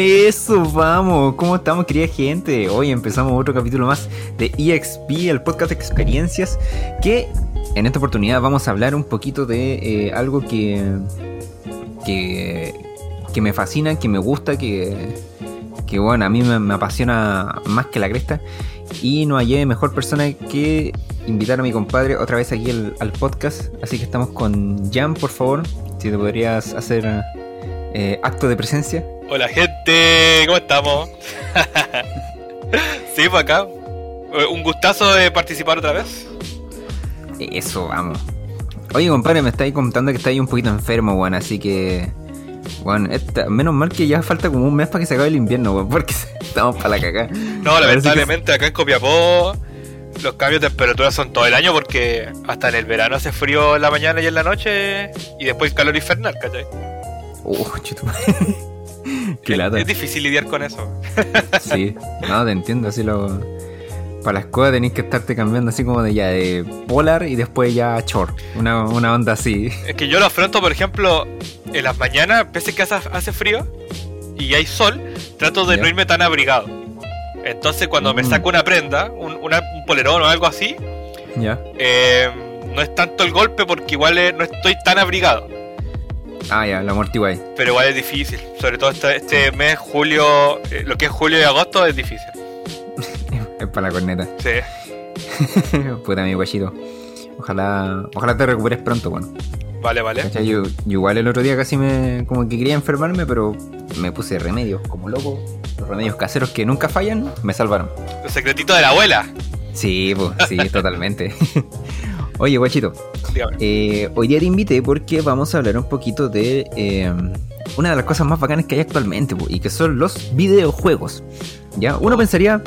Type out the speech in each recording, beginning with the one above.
Eso, vamos. ¿Cómo estamos, querida gente? Hoy empezamos otro capítulo más de EXP, el podcast de experiencias, que en esta oportunidad vamos a hablar un poquito de eh, algo que, que, que me fascina, que me gusta, que, que bueno, a mí me, me apasiona más que la cresta. Y no hallé mejor persona que invitar a mi compadre otra vez aquí al, podcast. Así que estamos con Jan, por favor. Si te podrías hacer eh, acto de presencia. Hola gente, ¿cómo estamos? sí, por acá. Eh, Un gustazo de participar otra vez. Eso, vamos. Oye, compadre, me estáis contando que estáis un poquito enfermo, weón, así que. Bueno, esta- menos mal que ya falta como un mes para que se acabe el invierno, weón, porque estamos para la cagada. No, lamentablemente acá en Copiapó los cambios de temperatura son todo el año porque hasta en el verano hace frío en la mañana y en la noche y después calor infernal, ¿cachai? Chutu. Qué Es- lata. Es difícil lidiar con eso. Sí, no, te entiendo, así lo. Para las cosas tenés que estarte cambiando así como de ya de polar y después ya short. Una, una onda así. Es que yo lo afronto, por ejemplo, en las mañanas, pese que hace, hace frío y hay sol, trato de Ya. no irme tan abrigado. Entonces cuando me Mm. saco una prenda, un, una- un polerón o algo así, Ya. eh, no es tanto el golpe porque igual eh, no estoy tan abrigado. Ah, ya, la amortiguáis. Pero igual es difícil. Sobre todo este, este mes, julio, eh, lo que es julio y agosto es difícil. Es para la corneta. Sí. Puta mi guachito. Ojalá, ojalá te recuperes pronto, bueno. Vale, vale. ¿Cachai? Yo, yo igual el otro día casi me. como que quería enfermarme, pero me puse remedios, como loco. Los remedios caseros que nunca fallan, me salvaron. El secretito de la abuela. Sí, pues, sí, totalmente. Oye, guachito, eh, hoy día te invité porque vamos a hablar un poquito de eh, una de las cosas más bacanas que hay actualmente, y que son los videojuegos. ¿Ya? Uno pensaría.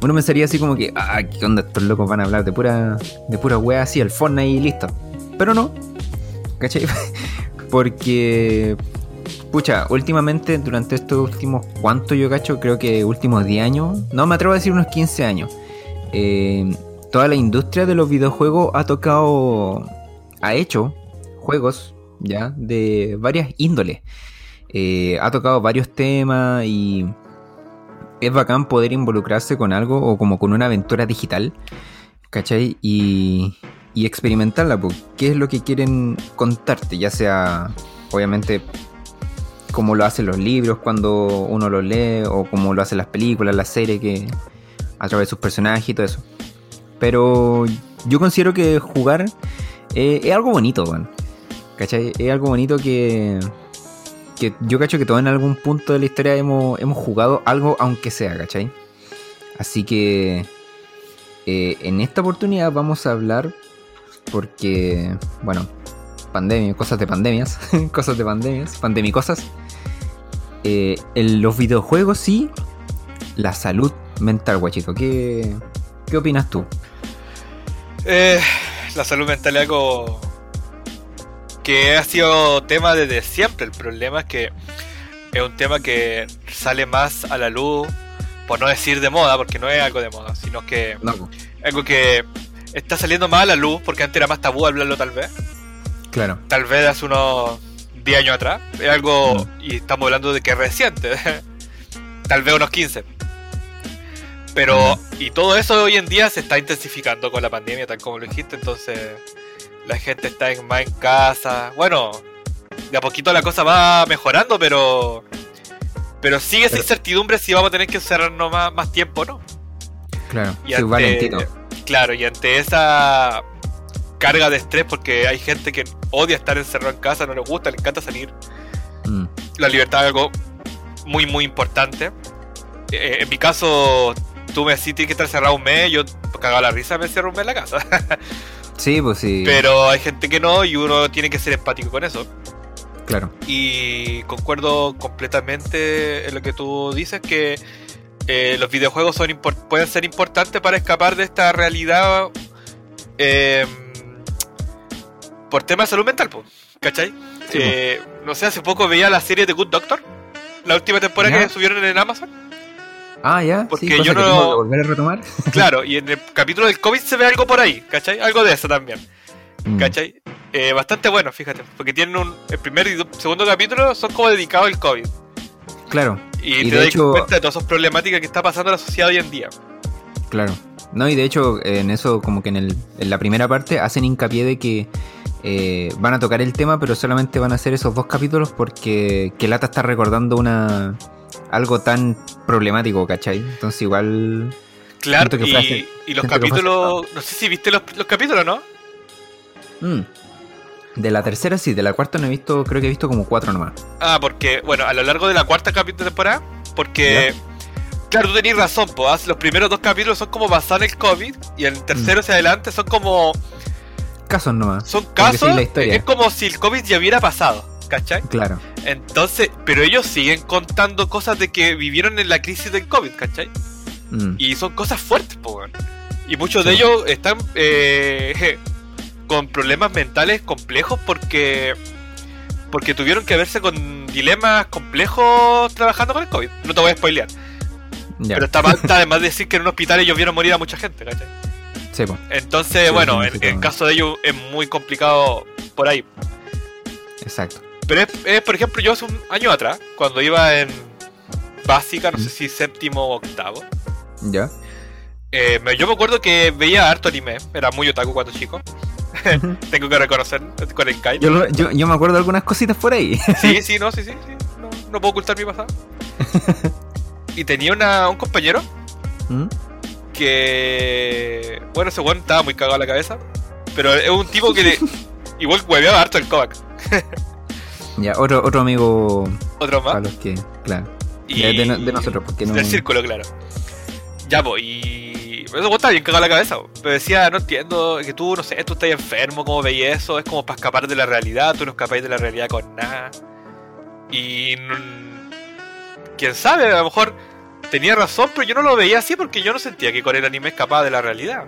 Uno pensaría así como que, ah, ¿qué onda? Estos locos van a hablar de pura, de pura wea así, el Fortnite y listo. Pero no. ¿Cachai? Porque, pucha, últimamente, durante estos últimos, ¿cuánto yo cacho? Creo que últimos 10 años, no me atrevo a decir unos 15 años. eh, toda la industria de los videojuegos ha tocado, ha hecho juegos, ¿ya? De varias índoles. Eh, ha tocado varios temas y es bacán poder involucrarse con algo o como con una aventura digital, ¿cachai? Y, y experimentarla, pues, qué es lo que quieren contarte, ya sea, obviamente, como lo hacen los libros cuando uno los lee, o como lo hacen las películas, las series, que a través de sus personajes y todo eso. Pero yo considero que jugar eh, es algo bonito, weón. ¿Cachai? Es algo bonito que, que yo cacho que todos en algún punto de la historia hemos, hemos jugado algo, aunque sea, ¿cachai? Así que eh, en esta oportunidad vamos a hablar porque, bueno, pandemia, cosas de pandemias, cosas de pandemias, pandemicosas. Eh, en los videojuegos sí, la salud mental, guachito. ¿Qué, qué opinas tú? Eh, la salud mental es algo que ha sido tema desde siempre. El problema es que es un tema que sale más a la luz, por no decir de moda, porque no es algo de moda, sino que No, algo que está saliendo más a la luz, porque antes era más tabú hablarlo tal vez. claro. Tal vez hace unos 10 años atrás. Es algo, Mm. y estamos hablando de que es reciente. tal vez unos 15. Pero, y todo eso hoy en día se está intensificando con la pandemia, tal como lo dijiste, entonces la gente está en- más en casa. Bueno, de a poquito la cosa va mejorando, pero pero sigue esa Pero- incertidumbre si vamos a tener que encerrarnos más, más tiempo, ¿no? Claro, Y valentito. Claro, y ante esa carga de estrés, porque hay gente que odia estar encerrado en casa, no le gusta, le encanta salir. Mm, La libertad es algo muy, muy importante. Eh, en mi caso, tú me decís tienes que estar cerrado un mes, yo cagaba la risa, me cierro un mes en la casa. Sí, pues sí. Pero hay gente que no y uno tiene que ser empático con eso. Claro. Y concuerdo completamente en lo que tú dices, que eh, los videojuegos son pueden ser importantes para escapar de esta realidad eh, por tema de salud mental, po, ¿cachai? Sí, Eh, no sé, hace poco veía la serie de Good Doctor, la última temporada Ya. que subieron en Amazon. Ah, ya. Porque sí, yo no- que volver a retomar. Claro, y en el capítulo del COVID se ve algo por ahí, ¿cachai? Algo de eso también. Mm, ¿Cachai? Eh, bastante bueno, fíjate. Porque tienen un. El primer y do- segundo capítulo son como dedicados al COVID. Claro. Y, Y te de das hecho- cuenta de todas esas problemáticas que está pasando en la sociedad hoy en día. Claro. No, y de hecho, en eso, como que en, el, en la primera parte, hacen hincapié de que eh, van a tocar el tema, pero solamente van a hacer esos dos capítulos porque que Lata está recordando una algo tan problemático, ¿cachai? Entonces igual. Claro, que y, los capítulos. No sé si viste los, los capítulos, ¿no? mm. De la tercera sí, de la cuarta no he visto, creo que he visto como cuatro nomás. Ah, porque, bueno, a lo largo de la cuarta capítulo temporada, porque. Claro, tú tenías razón, pues los primeros dos capítulos son como basados en el COVID y el tercero hacia adelante son como. Casos nomás. Son casos. la historia. es como si el COVID ya hubiera pasado, ¿cachai? Claro. Entonces, pero ellos siguen contando cosas de que vivieron en la crisis del COVID, ¿cachai? Mm. Y son cosas fuertes, po. Y muchos de ellos están eh, con problemas mentales complejos porque porque tuvieron que verse con dilemas complejos trabajando con el COVID. No te voy a spoilear. Ya. Pero está, mal- está además decir que en un hospital ellos vieron morir a mucha gente, ¿cachai? Sí, po. Entonces, Sí, bueno, en el caso de ellos es muy complicado por ahí. Exacto. Pero es, es, por ejemplo, yo hace un año atrás, cuando iba en básica, no sé si séptimo o octavo, ¿Ya? eh, yo me acuerdo que veía harto anime, era muy otaku cuando chico. Tengo que reconocer con el Kai. yo, yo, yo me acuerdo de algunas cositas por ahí. Sí, sí, no, sí, sí, sí. No, no puedo ocultar mi pasado. y tenía una, un compañero ¿Mm? que. Bueno, ese weón estaba muy cagado a la cabeza. Pero es un tipo que le- igual hueveaba harto el Kovac. Ya, otro, otro amigo Otro más. para los que. Claro. Y- De, de no- de nosotros, porque no. Del círculo, claro. Ya, pues, y. Eso estaba bien cagado la cabeza. po. Pero decía, no entiendo, que tú, no sé, tú estás enfermo, ¿cómo veis eso? Es como para escapar de la realidad, tú no escapáis de la realidad con nada. Y. n- Quién sabe, a lo mejor tenía razón, pero yo no lo veía así porque yo no sentía que con el anime escapaba de la realidad.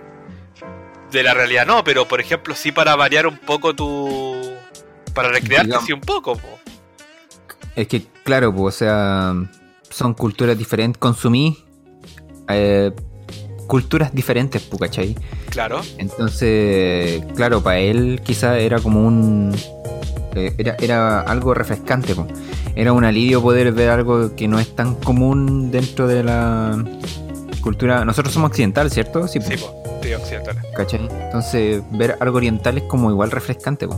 De la realidad no, pero por ejemplo, sí para variar un poco tu. Para recrearte Digamos. así un poco, po. Es que, claro, pues, o sea, son culturas diferentes. Consumí eh, culturas diferentes, pues, ¿cachai? Claro. Entonces, claro, para él quizá era como un... eh, era, era algo refrescante, po. era un alivio poder ver algo que no es tan común dentro de la cultura... Nosotros somos occidentales, ¿cierto? Sí, po, Sí, po, sí, occidental. ¿cachai? Entonces, ver algo oriental es como igual refrescante. po.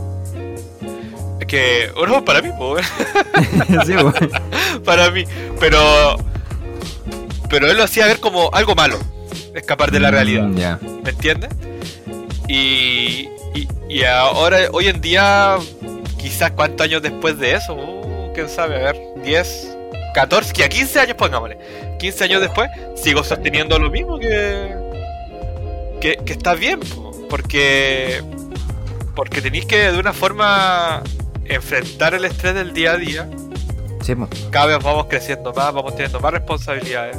Es que, bueno, para mí, Sí, para mí. Pero. Pero él lo hacía ver como algo malo. Escapar de la Mm, realidad. ¿Me entiendes? Y, y. y ahora, hoy en día, quizás cuántos años después de eso, uh, quién sabe, a ver, 10, 14, que a 15 años, pongámosle. 15 años después, sigo sosteniendo lo mismo que. que, que está bien, po, porque. Porque tenéis que de una forma enfrentar el estrés del día a día Sí, po. cada vez vamos creciendo más, vamos teniendo más responsabilidades,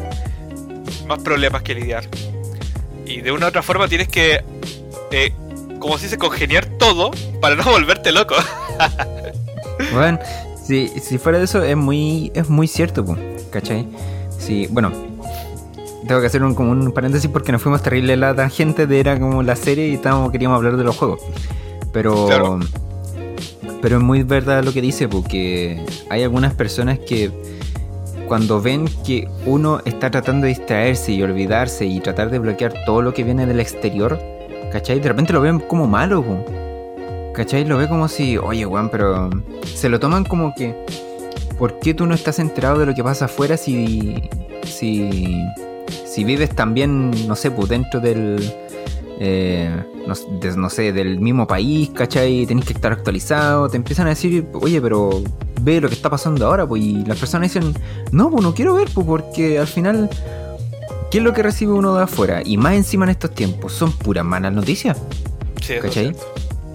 más problemas que lidiar. Y de una u otra forma tienes que, eh, como se dice, congeniar todo para no volverte loco. Bueno, si, si fuera de eso, es muy, es muy cierto, po, ¿cachai? Sí, bueno, tengo que hacer un, como un paréntesis porque nos fuimos terrible la tangente de era como la serie y estábamos, queríamos hablar de los juegos. Pero, Claro. Pero es muy verdad lo que dice, porque hay algunas personas que cuando ven que uno está tratando de distraerse y olvidarse y tratar de bloquear todo lo que viene del exterior, ¿cachai? De repente lo ven como malo. ¿Cachai? Lo ve como si, oye, weón, pero se lo toman como que, ¿por qué tú no estás enterado de lo que pasa afuera si, si, si vives también, no sé, pues dentro del, eh, no, de- no sé, del mismo país, ¿cachai? Tenés que estar actualizado, te empiezan a decir, oye, pero ve lo que está pasando ahora, pues, y las personas dicen, no, pues no quiero ver, pues, porque al final, ¿qué es lo que recibe uno de afuera? Y más encima en estos tiempos, son puras malas noticias Sí, ¿Cachai?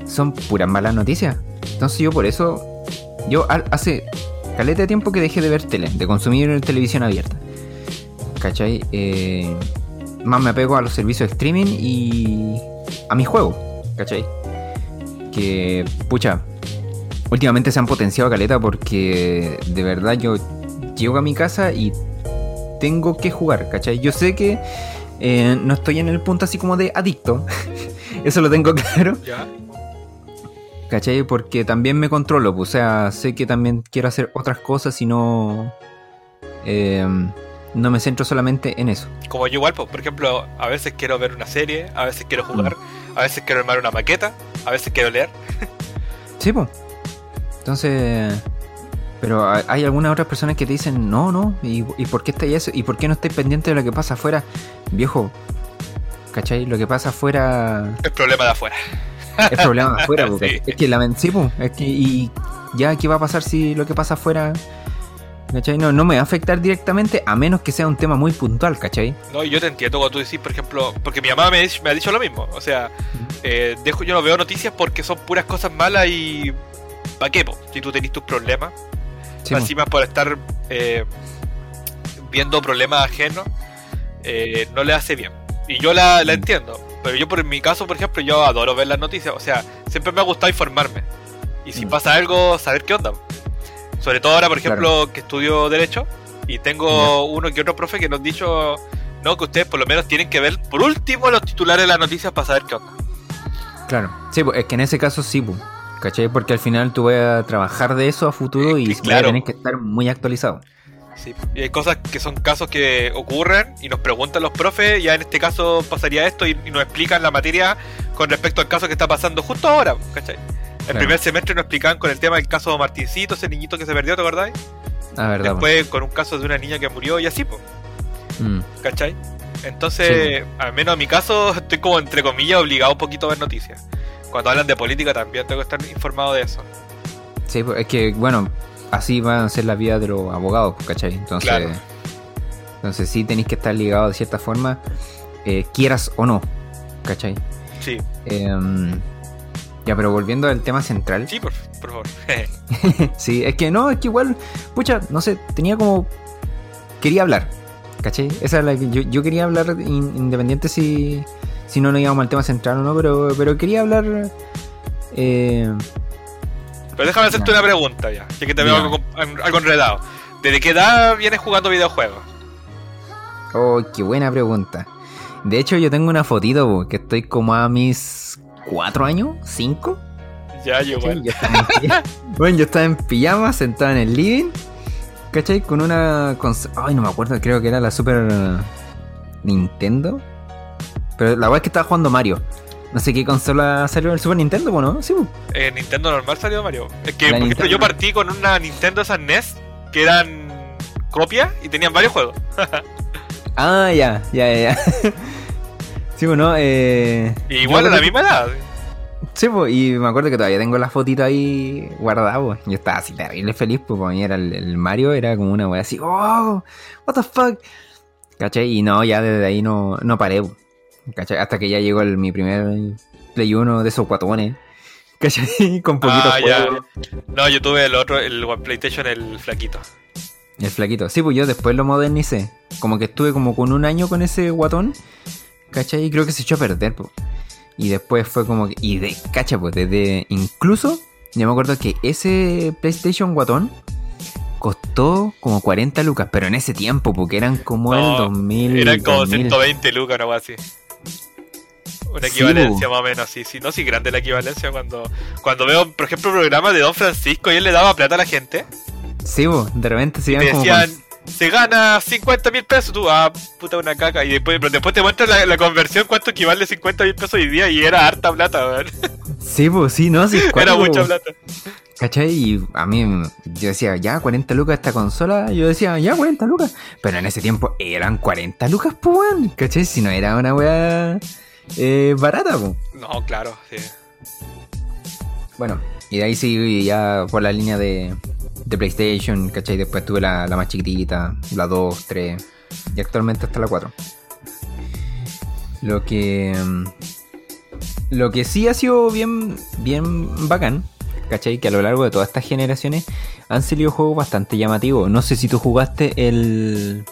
son puras malas noticias. Entonces yo por eso, yo al- hace caleta de tiempo que dejé de ver tele, de consumir televisión abierta. ¿Cachai? Eh, más me apego a los servicios de streaming y a mi juego. ¿Cachai? Que, pucha, últimamente se han potenciado caleta porque de verdad yo llego a mi casa y tengo que jugar, ¿cachai? Yo sé que eh, no estoy en el punto así como de adicto. Eso lo tengo claro. Ya. ¿Cachai? Porque también me controlo, pues, o sea, sé que también quiero hacer otras cosas y no. eh, no me centro solamente en eso. Como yo igual, po, por ejemplo, a veces quiero ver una serie, a veces quiero jugar, a veces quiero armar una maqueta, a veces quiero leer. Sí, pues. Entonces. Pero hay- algunas otras personas que te dicen, no, no, ¿y, y por qué estáis eso? ¿Y por qué no estáis pendiente de lo que pasa afuera? Viejo, ¿cachai? Lo que pasa afuera Es problema de afuera. es problema de afuera, porque Sí. es que la sí, po, es que y ya qué va a pasar si lo que pasa afuera ¿cachai? No, no me va a afectar directamente a menos que sea un tema muy puntual, ¿cachai? No, yo te entiendo cuando tú decís, por ejemplo, porque mi mamá me, me ha dicho lo mismo. O sea, eh, dejo, yo no veo noticias porque son puras cosas malas y. ¿Para qué, po? Si tú tenés tus problemas. Sí, encima por estar eh, viendo problemas ajenos, eh, no le hace bien. Y yo la, la entiendo. Pero yo, por mi caso, por ejemplo, yo adoro ver las noticias. O sea, siempre me ha gustado informarme. Y si Mm. pasa algo, saber qué onda. Sobre todo ahora, por ejemplo, que estudio Derecho. Y tengo uno que otro profe que nos han dicho, no, que ustedes por lo menos tienen que ver, por último, los titulares de las noticias para saber qué onda. Claro. Sí, po, es que en ese caso sí, po, ¿cachai? Porque al final tú vas a trabajar de eso a futuro y claro. tener que estar muy actualizado. Sí, y hay cosas que son casos que ocurren y nos preguntan los profes, ya en este caso pasaría esto y, y nos explican la materia con respecto al caso que está pasando justo ahora, ¿cachai? El primer semestre nos explicaban con el tema del caso de Martincito, ese niñito que se perdió, ¿te acordáis? Ah, verdad. Después con un caso de una niña que murió y así, pues, Mm, ¿cachai? Entonces, al menos en mi caso, estoy como entre comillas obligado un poquito a ver noticias. Cuando hablan de política también tengo que estar informado de eso. Sí, es que, bueno, así va a ser la vida de los abogados, ¿cachai? Entonces, Claro. entonces sí tenéis que estar ligados de cierta forma, eh, quieras o no, ¿cachai? Sí, Em, ya, pero volviendo al tema central. sí, por, por favor. Sí, es que no, es que igual, pucha, no sé, tenía como. Quería hablar, ¿cachai? Esa es la que yo, yo quería hablar in- independiente si, si no nos íbamos al tema central o no, pero, pero quería hablar. Eh, Pero déjame hacerte una pregunta ya, ya que te veo algo, algo enredado. ¿Desde qué edad vienes jugando videojuegos? oh, qué buena pregunta. De hecho, yo tengo una fotito, po, que estoy como a mis cuatro años, cinco. Ya, yo igual. Yo estaba en pijama. bueno, yo estaba en pijama, sentado en el living, ¿cachai? Con una... cons- Ay, no me acuerdo, creo que era la Super Nintendo. Pero la verdad es que estaba jugando Mario. No sé qué consola salió el Super Nintendo, po, ¿no? Sí, po. En Nintendo normal salió Mario. Es que, La por ejemplo, Nintendo. yo partí con una Nintendo esas NES que eran copias y tenían varios juegos. Ah, ya, ya, ya. Sí, bueno, eh... Igual a la misma edad. Sí, pues, y me acuerdo que todavía tengo la fotito ahí guardada, pues. Yo estaba así terrible feliz, pues, para mí era el, el Mario, era como una wea así, oh, what the fuck. ¿Cachai? Y no, ya desde ahí no, no paré, pues. ¿cachai? Hasta que ya llegó el, mi primer Play 1 de esos guatones, ¿cachai? Con poquitos Ah, ya. No, yo tuve el otro, el PlayStation, el flaquito. El flaquito. Sí, pues yo después lo modernicé. Como que estuve como con un año con ese guatón, ¿cachai? Y creo que se echó a perder. Y después fue como que. Y de, cacha, pues, desde. Incluso, yo me acuerdo que ese PlayStation guatón costó como 40 lucas, pero en ese tiempo, porque eran como No, el 2000. Eran como 2000. 120 lucas, una cosa así. Una equivalencia más o menos, sí, sí, no, sí, grande la equivalencia cuando, cuando veo, por ejemplo, programas de Don Francisco y él le daba plata a la gente. Sí, de repente se iban como. decían, con- se gana 50 mil pesos, tú, ah, puta una caca. Y después, pero después te muestran la, la conversión, cuánto equivale 50 mil pesos hoy día, y era harta plata, weón. Sí, pues, sí, no, sí. Era mucha po. plata. ¿Cachai? Y a mí, yo decía, ya, 40 lucas esta consola. Yo decía, ya, 40 lucas. Pero en ese tiempo eran 40 lucas, pues, weón. ¿Cachai? Si no era una weá eh, barata, pues. No, claro, sí. Bueno, y de ahí sí, ya por la línea de, de PlayStation, ¿cachai? Después tuve la, la más chiquitita, la 2, 3, y actualmente hasta la 4. Lo que. mm, Lo que sí ha sido bien, bien bacán, ¿cachai? Que a lo largo de todas estas generaciones han salido juegos bastante llamativos. No sé si tú jugaste el.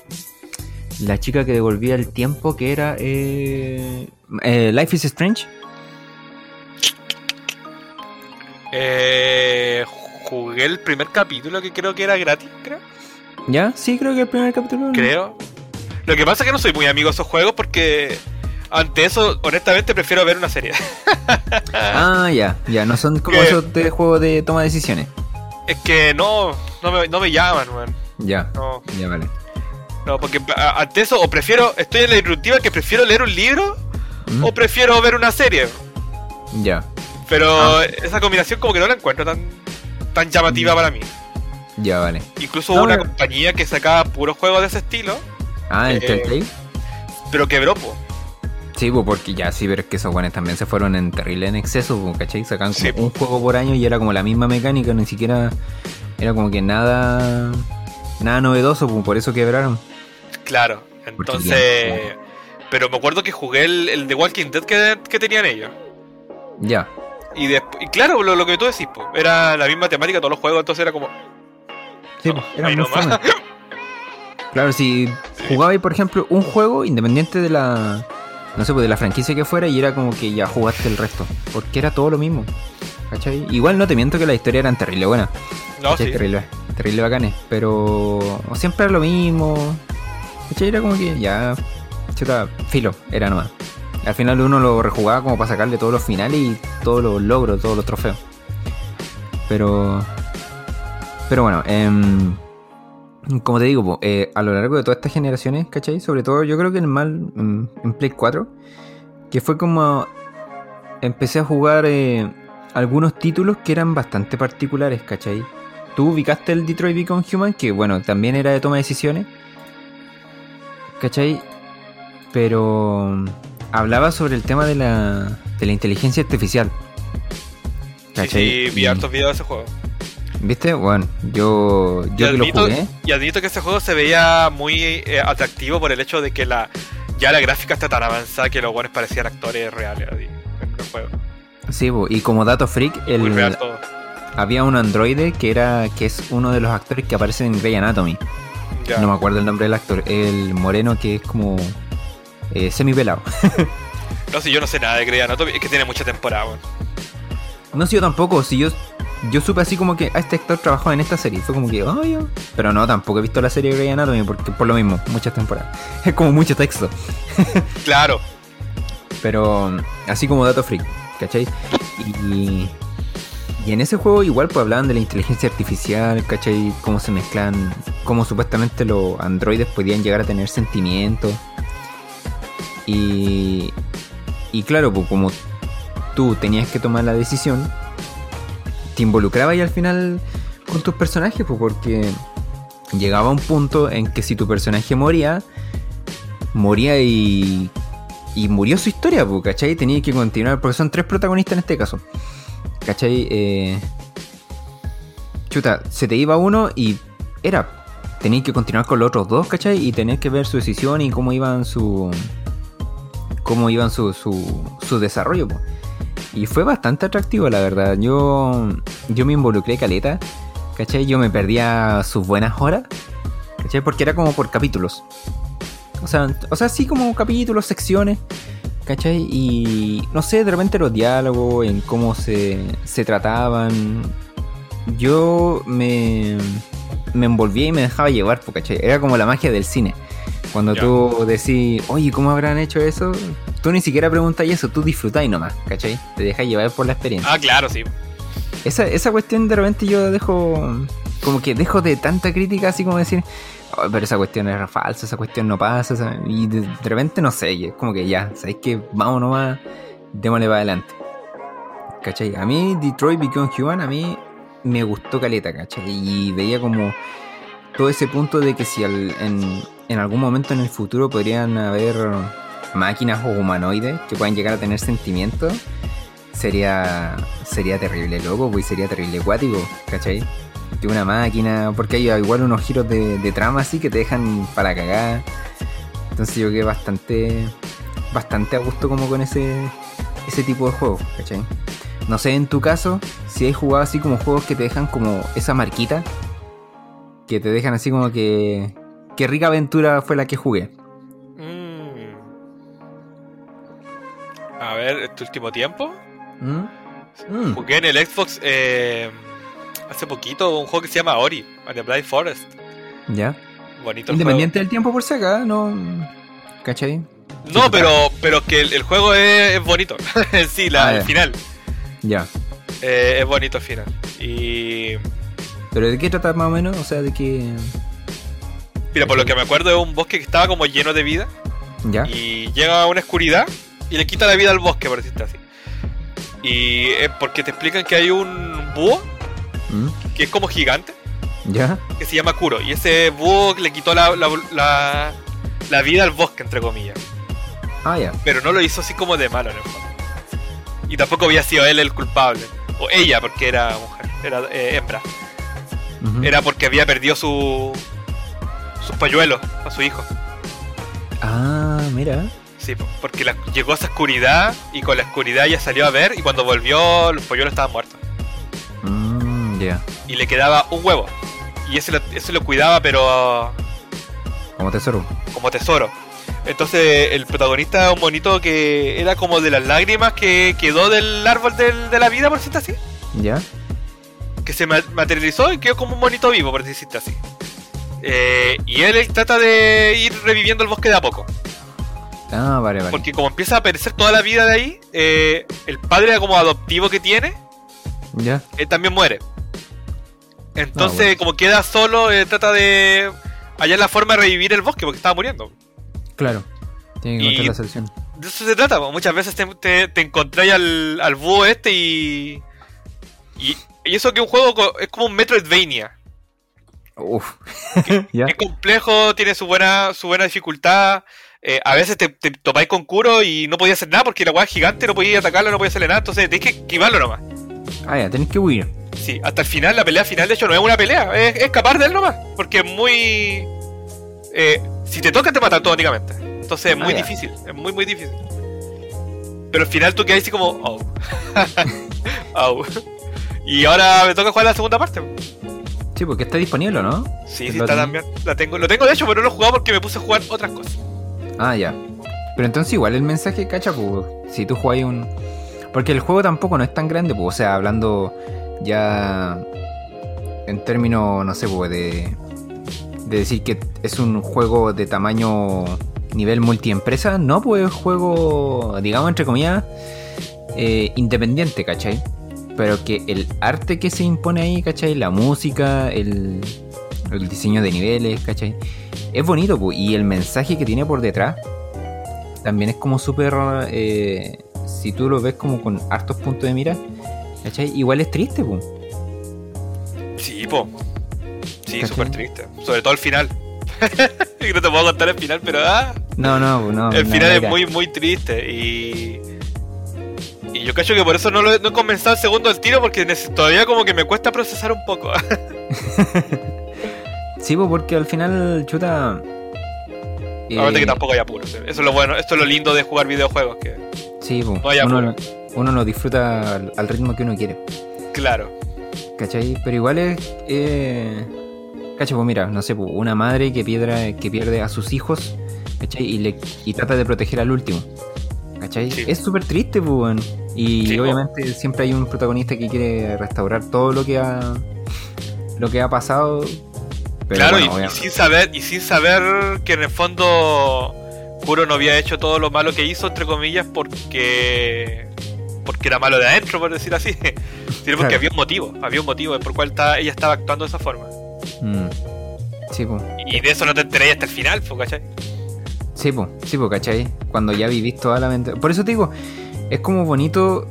La chica que devolvía el tiempo, que era. eh, eh, Life is Strange. Eh, jugué el primer capítulo que creo que era gratis, creo. ¿Ya? Sí, creo que el primer capítulo. Creo. Lo que pasa es que no soy muy amigo de esos juegos porque ante eso, honestamente, prefiero ver una serie. Ah, ya, ya, no son como Que- esos de juego de toma de decisiones. es que no, no me, no me llaman, weón. Ya, No. ya vale. No, porque a- ante eso, o prefiero, estoy en la irruptiva que prefiero leer un libro ¿Mm? o prefiero ver una serie. Ya, Pero Ah. esa combinación como que no la encuentro tan, tan llamativa para mí. ya vale. Incluso No, hubo una pero- compañía que sacaba puros juegos de ese estilo, Ah, el Eh, Telltale. pero quebró, po. Sí, pues porque ya sí, pero es que esos guanes también se fueron en terrible en exceso, pues, ¿cachai? Sacaban como Sí. un juego por año y era como la misma mecánica, ni siquiera era como que nada nada novedoso, pues por eso quebraron. Claro, Porque entonces... Pero me acuerdo que jugué el, el The Walking Dead que, que tenían ellos. Ya. Y, desp- y claro, lo, lo que tú decís, po, era la misma temática todos los juegos, entonces era como... Sí, pues, era muy fome. Claro, si jugabais, por ejemplo, un juego independiente de la no sé, pues de la franquicia que fuera y era como que ya jugaste el resto, porque era todo lo mismo. ¿Cachai? Igual no te miento que la historia eran terrible buena. No, sí. Terrible, terrible bacanes, pero siempre era lo mismo. ¿Cachai? Era como que ya, chuta, filo, era nomás. Al final uno lo rejugaba como para sacarle todos los finales y todos los logros, todos los trofeos. Pero, pero bueno, em, como te digo, eh, a lo largo de todas estas generaciones, ¿cachai? Sobre todo yo creo que en mal, mm, en Play 4, que fue como empecé a jugar eh, algunos títulos que eran bastante particulares, ¿cachai? Tú ubicaste el Detroit Become Human, que bueno, también era de toma de decisiones, ¿cachai? Pero hablaba sobre el tema de la, de la inteligencia artificial. Sí, sí, vi hartos videos de ese juego. ¿Viste? Bueno, yo, Y yo que lo admito, jugué. y admito que ese juego se veía muy eh, atractivo por el hecho de que la ya la gráfica está tan avanzada que los buenos parecían actores reales así, en el juego. Sí, y como dato freak, Muy real el, todo. había un androide que era que es uno de los actores que aparece en Grey Anatomy. Ya. No me acuerdo el nombre del actor, el moreno que es como eh, semi pelado. No sé, yo no sé nada de Grey Anatomy, es que tiene mucha temporada. No sé yo tampoco, si yo yo supe así como que a este actor trabajaba en esta serie, fue como que, oh, yo. Pero no, tampoco he visto la serie Grey Anatomy porque por lo mismo, muchas temporadas. Es como mucho texto. Claro, Pero así como dato freak, ¿cachai? Y, y en ese juego igual pues hablaban de la inteligencia artificial, ¿cachai? Cómo se mezclan, cómo supuestamente los androides podían llegar a tener sentimientos. Y, y claro, pues como tú tenías que tomar la decisión, te involucrabas y al final con tus personajes, pues porque llegaba un punto en que si tu personaje moría, moría y y murió su historia, pues, ¿cachai? Tenía que continuar, porque son tres protagonistas en este caso. ¿Cachai? Eh, chuta, se te iba uno y era. Tenías que continuar con los otros dos, ¿cachai? Y tenías que ver su decisión y cómo iban su. Cómo iban su, su, su desarrollo, pues. Y fue bastante atractivo, la verdad. Yo, yo me involucré caleta, ¿cachai? Yo me perdía sus buenas horas, ¿cachai? Porque era como por capítulos. O sea, o sea, sí como capítulos, secciones, ¿cachai? Y no sé, de repente los diálogos, en cómo se, se trataban. Yo me, me envolvía y me dejaba llevar, po, ¿cachai? Era como la magia del cine. Cuando tú decís, oye, ¿cómo habrán hecho eso? Tú ni siquiera preguntas eso, tú disfrutáis nomás, ¿cachai? Te dejas llevar por la experiencia. ah, claro, sí. Esa, esa cuestión de repente yo dejo. Como que dejo de tanta crítica así como decir. "Oh, pero esa cuestión era falsa, esa cuestión no pasa. esa-". Y de, de repente no sé, es como que ya, ¿sabéis que Vamos nomás, démosle para adelante. ¿Cachai? A mí Detroit Become Human, a mí me gustó caleta, ¿cachai? Y veía como todo ese punto de que si al- en, en algún momento en el futuro podrían haber máquinas o humanoides que puedan llegar a tener sentimientos, sería sería terrible loco, pues sería terrible acuático, ¿cachai? Que una máquina, porque hay igual unos giros de, de trama así que te dejan para cagar. Entonces yo quedé bastante bastante a gusto como con ese ese tipo de juegos, ¿cachai? No sé en tu caso si hay jugado así como juegos que te dejan como esa marquita que te dejan así como que qué rica aventura fue la que jugué. Mm. A ver, este último tiempo. ¿Mm? Mm. Jugué en el Xbox eh, hace poquito un juego que se llama Ori, and the Blind Forest. Ya. Bonito Independiente del tiempo por si acá, no. ¿Cachai? juego. No, pero, pero que el, el juego es, es bonito. sí, la, Ah, el final. Ya. Eh, es bonito el final. Y. ¿Pero de qué trata más o menos? O sea, de qué. Mira, por lo que me acuerdo es un bosque que estaba como lleno de vida. ¿Ya? Y llega a una oscuridad y le quita la vida al bosque, por decirte así. Y es porque te explican que hay un búho ¿Mm? que es como gigante, ¿Ya? que se llama Kuro. Y ese búho le quitó la, la, la- la vida al bosque, entre comillas. Ah, ya. Pero no lo hizo así como de malo en el fondo. Y tampoco había sido él el culpable. O ella, porque era mujer, era eh, hembra. Era porque había perdido su sus polluelos a su hijo. Ah, mira. Sí, po, porque la- llegó a esa oscuridad y con la oscuridad ella salió a ver y cuando volvió los polluelos estaban muertos. Mm, ya. Y le quedaba un huevo. Y ese lo, ese lo cuidaba pero Como tesoro. como tesoro. Entonces el protagonista es un monito que era como de las lágrimas que quedó del árbol del- de la vida, por decirte así. ¿Ya? Que se ma- materializó y quedó como un monito vivo, por decirte así. Eh, y él, él trata de ir reviviendo el bosque de a poco. Ah, vale, vale. Porque como empieza a perecer toda la vida de ahí, eh, el padre como adoptivo que tiene, ¿Ya? él también muere. Entonces, Ah, bueno. como queda solo, eh, trata de hallar la forma de revivir el bosque porque estaba muriendo. Claro. Tiene que Y- encontrar la solución. De eso se trata, po. muchas veces te, te, te encontráis al, al búho este y, y. y eso que un juego es como un Metroidvania. Uf. Complejo, tiene su buena, su buena dificultad. eh, a veces te, te topáis con Kuro y no podías hacer nada porque la weá es gigante, no podías atacarlo, no podías hacerle nada, entonces tenés que esquivarlo nomás. Ah, ya, tenés que huir. Sí, hasta el final, la pelea final, de hecho, no es una pelea, es es escapar de él nomás. Porque es muy. eh, si te toca, te mata automáticamente. Entonces es Ah, muy ya. difícil, es muy, muy difícil. Pero al final tú quedas así como. Oh. oh. Y ahora me toca jugar la segunda parte. Sí, porque está disponible, ¿o ¿no? Sí, ¿Lo sí, está también. La tengo, lo tengo de hecho, pero no lo he jugado porque me puse a jugar otras cosas. Ah, ya. Pero entonces igual el mensaje, cacha, pues, si tú jugáis un... Porque el juego tampoco no es tan grande, pues, o sea, hablando ya en términos, no sé, pues, de, de decir que es un juego de tamaño nivel multiempresa, no, pues es juego, digamos, entre comillas, eh, independiente, ¿cachai? Pero que el arte que se impone ahí, ¿cachai? La música, el, el diseño de niveles, ¿cachai? Es bonito, pues, y el mensaje que tiene por detrás también es como súper. eh, si tú lo ves como con hartos puntos de mira, ¿cachai? Igual es triste, pues. Sí, po. Sí, súper triste. Sobre todo el final. No te puedo contar el final, pero ah, No, no, no. el no, final es muy, muy triste. Y. Y yo cacho que por eso no, lo, no he comenzado el segundo del tiro, porque todavía como que me cuesta procesar un poco. Sí, pues porque al final, chuta. eh, Aparte que tampoco hay apuros. Eso es lo bueno, esto es lo lindo de jugar videojuegos, que. Sí, pues. no hay uno, uno lo disfruta al, al ritmo que uno quiere. Claro. ¿Cachai? Pero igual es. Eh, ¿Cachai? Pues mira, no sé, una madre que, piedra, que pierde a sus hijos, ¿cachai? Y, le, y trata de proteger al último. ¿Cachai? Sí. Es súper triste, pues. Y Sí, obviamente siempre hay un protagonista que quiere restaurar todo lo que ha. Lo que ha pasado. Pero claro, bueno, y- sin saber, y sin saber que en el fondo Kuro no había hecho todo lo malo que hizo, entre comillas, porque. porque era malo de adentro, por decir así. Sino porque había un motivo, había un motivo por cual ta- ella estaba actuando de esa forma. Mm. Sí, pues. Y de eso no te enteré hasta el final, ¿cachai? Sí, pues, sí, po, ¿cachai? Cuando ya vivís toda la mente. Por eso te digo, es como bonito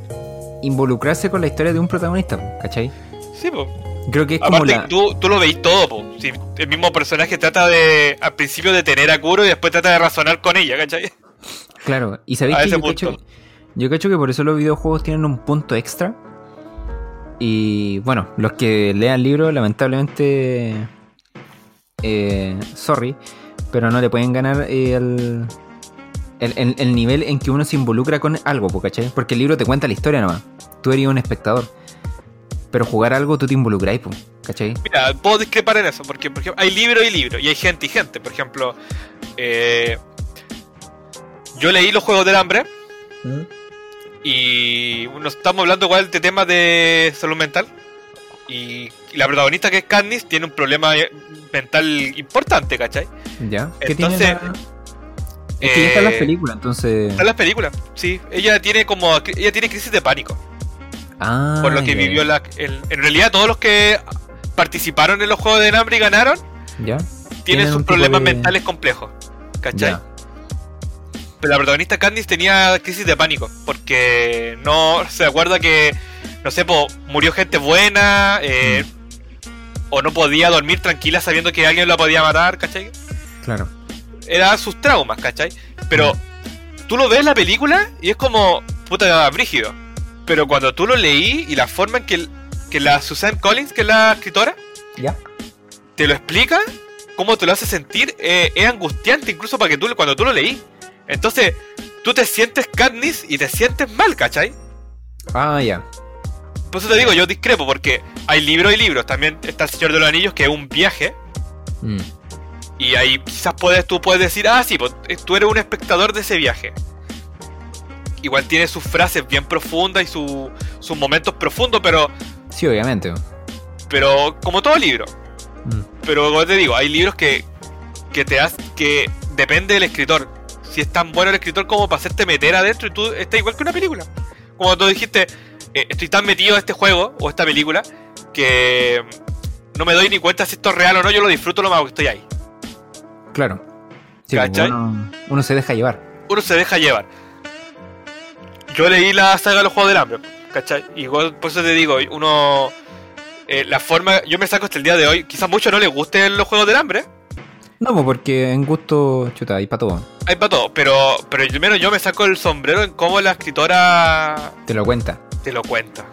involucrarse con la historia de un protagonista, ¿cachai? Sí, po. Creo que es como la. tú, tú lo veis todo, po. Si el mismo personaje trata de, al principio, de tener a Kuro y después trata de razonar con ella, ¿cachai? Claro, y sabéis que yo cacho, yo cacho que por eso los videojuegos tienen un punto extra. Y bueno, los que lean libros, lamentablemente. eh, sorry, pero no le pueden ganar eh, el, el, el- el nivel en que uno se involucra con algo, ¿cachai? Porque el libro te cuenta la historia nomás. Tú eres un espectador. Pero jugar algo tú te involucráis, ¿cachai? Mira, puedo discrepar en eso, porque por ejemplo, hay libro y libro, y hay gente y gente. Por ejemplo, eh, yo leí los Juegos del Hambre, y bueno, estamos hablando igual de temas de salud mental. Y, la protagonista que es Katniss tiene un problema eh, mental importante, ¿cachai? ¿Ya? ¿Qué Entonces, tiene la- Es que ya están las eh, películas, entonces. Está en las películas, sí. Ella tiene como ella tiene crisis de pánico. Ah, por lo que vivió la. En, en realidad, todos los que participaron en los Juegos del Hambre y ganaron ¿Ya? tiene sus un tipo problemas de- mentales complejos. ¿Cachai? Ya. Pero la protagonista Candice tenía crisis de pánico. Porque no se acuerda que, no sé, po, murió gente buena. eh, O no podía dormir tranquila sabiendo que alguien la podía matar, ¿cachai? Claro. Era sus traumas, ¿cachai? Pero tú lo ves la película y es como, puta, brígido. Pero cuando tú lo leí y la forma en que, que la Susan Collins, que es la escritora, Ya. te lo explica, cómo te lo hace sentir, eh, es angustiante incluso para que tú, cuando tú lo leí. Entonces, tú te sientes Katniss y te sientes mal, ¿cachai? Ah, ya. Por eso te digo, yo discrepo, porque hay libros y libros. También está El Señor de los Anillos, que es un viaje. Mm. Y ahí quizás puedes, tú puedes decir, ah, sí, pues, eh, tú eres un espectador de ese viaje. Igual tiene sus frases bien profundas y su- sus momentos profundos, pero, Sí, obviamente. pero como todo libro. Mm. Pero como te digo, hay libros que, que te hacen que depende del escritor. Si es tan bueno el escritor como para hacerte meter adentro y tú estás igual que una película. Como tú dijiste, eh, estoy tan metido en este juego o esta película que no me doy ni cuenta si esto es real o no, yo lo disfruto lo más porque estoy ahí. Claro. Sí, como uno, uno se deja llevar. Uno se deja llevar. Yo leí la saga de los Juegos del Hambre, ¿cachai? Y por eso te digo, uno... eh, la forma... Yo me saco hasta el día de hoy, quizás mucho no les gusten los Juegos del Hambre, No, pues porque en gusto, chuta, hay para todo. hay para todo, pero, pero primero yo me saco el sombrero en cómo la escritora Te lo cuenta. te lo cuenta.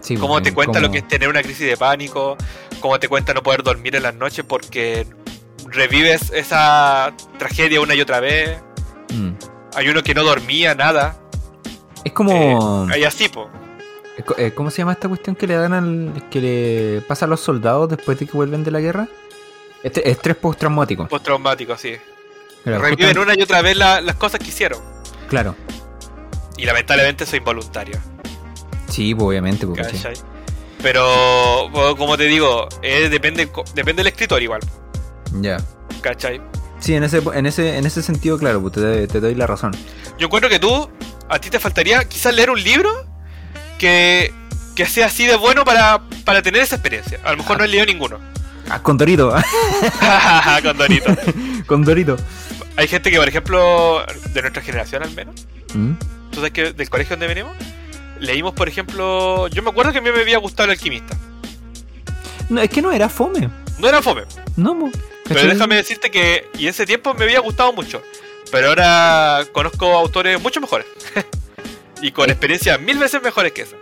Sí, Cómo pues, te en cuenta lo que es tener una crisis de pánico, cómo te cuenta no poder dormir en las noches porque revives esa tragedia una y otra vez. Mm. Hay uno que no dormía nada. Es como. Hay así, po. eh, ¿Cómo se llama esta cuestión que le dan al. que le pasa a los soldados después de que vuelven de la guerra? Este, estrés postraumático. Postraumático, sí. Claro, Reviven una y otra vez la- las cosas que hicieron. Claro. Y lamentablemente eso es involuntario. Sí, pues, obviamente, ¿cachai? ¿cachai? Pero, como te digo, eh, depende, depende del escritor igual. Ya. ¿Cachai? Sí, en ese, en ese, en ese sentido, claro, pues te, te doy la razón. Yo encuentro que tú, a ti te faltaría quizás leer un libro que, que sea así de bueno para, para tener esa experiencia. A lo mejor no he leído ninguno. Ah, con Dorito, Con Dorito. con Dorito. Hay gente que, por ejemplo, de nuestra generación al menos, Mm. tú sabes que del colegio donde venimos, leímos, por ejemplo, yo me acuerdo que a mí me había gustado el alquimista. No, es que no era fome. No era fome, No, pues, pero déjame decirte que, y en ese tiempo me había gustado mucho, pero ahora conozco autores mucho mejores. y con experiencias mil veces mejores que esa.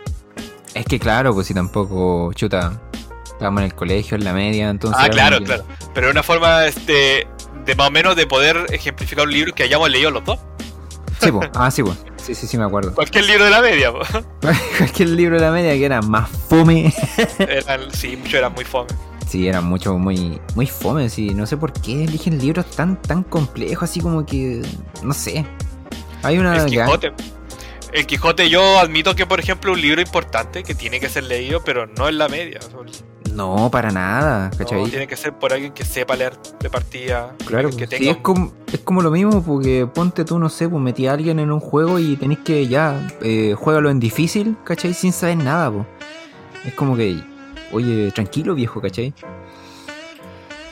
Es que claro, pues si tampoco, chuta, estábamos en el colegio, en la media, entonces... Ah, claro, que- claro. Pero una forma este, de más o menos de poder ejemplificar un libro que hayamos leído los dos. Sí, pues, ah, sí, pues, sí, sí, sí, me acuerdo. Cualquier libro de la media, po. Cualquier libro de la media que era más fome. Eran, sí, muchos eran muy fome. Sí, era mucho, muy, muy fome, sí. No sé por qué eligen libros tan, tan complejos, así como que, no sé. Hay una... El Quijote. El Quijote yo admito que, por ejemplo, un libro importante que tiene que ser leído, pero no en la media. No, para nada, No, ¿cachai? tiene que ser por alguien que sepa leer de partida. Claro, que tenga sí, es como, es como lo mismo, porque ponte tú, no sé, pues metí a alguien en un juego y tenés que ya, eh, juégalo en difícil, ¿cachai? Sin saber nada, pues. Es como que, oye, tranquilo viejo, ¿cachai?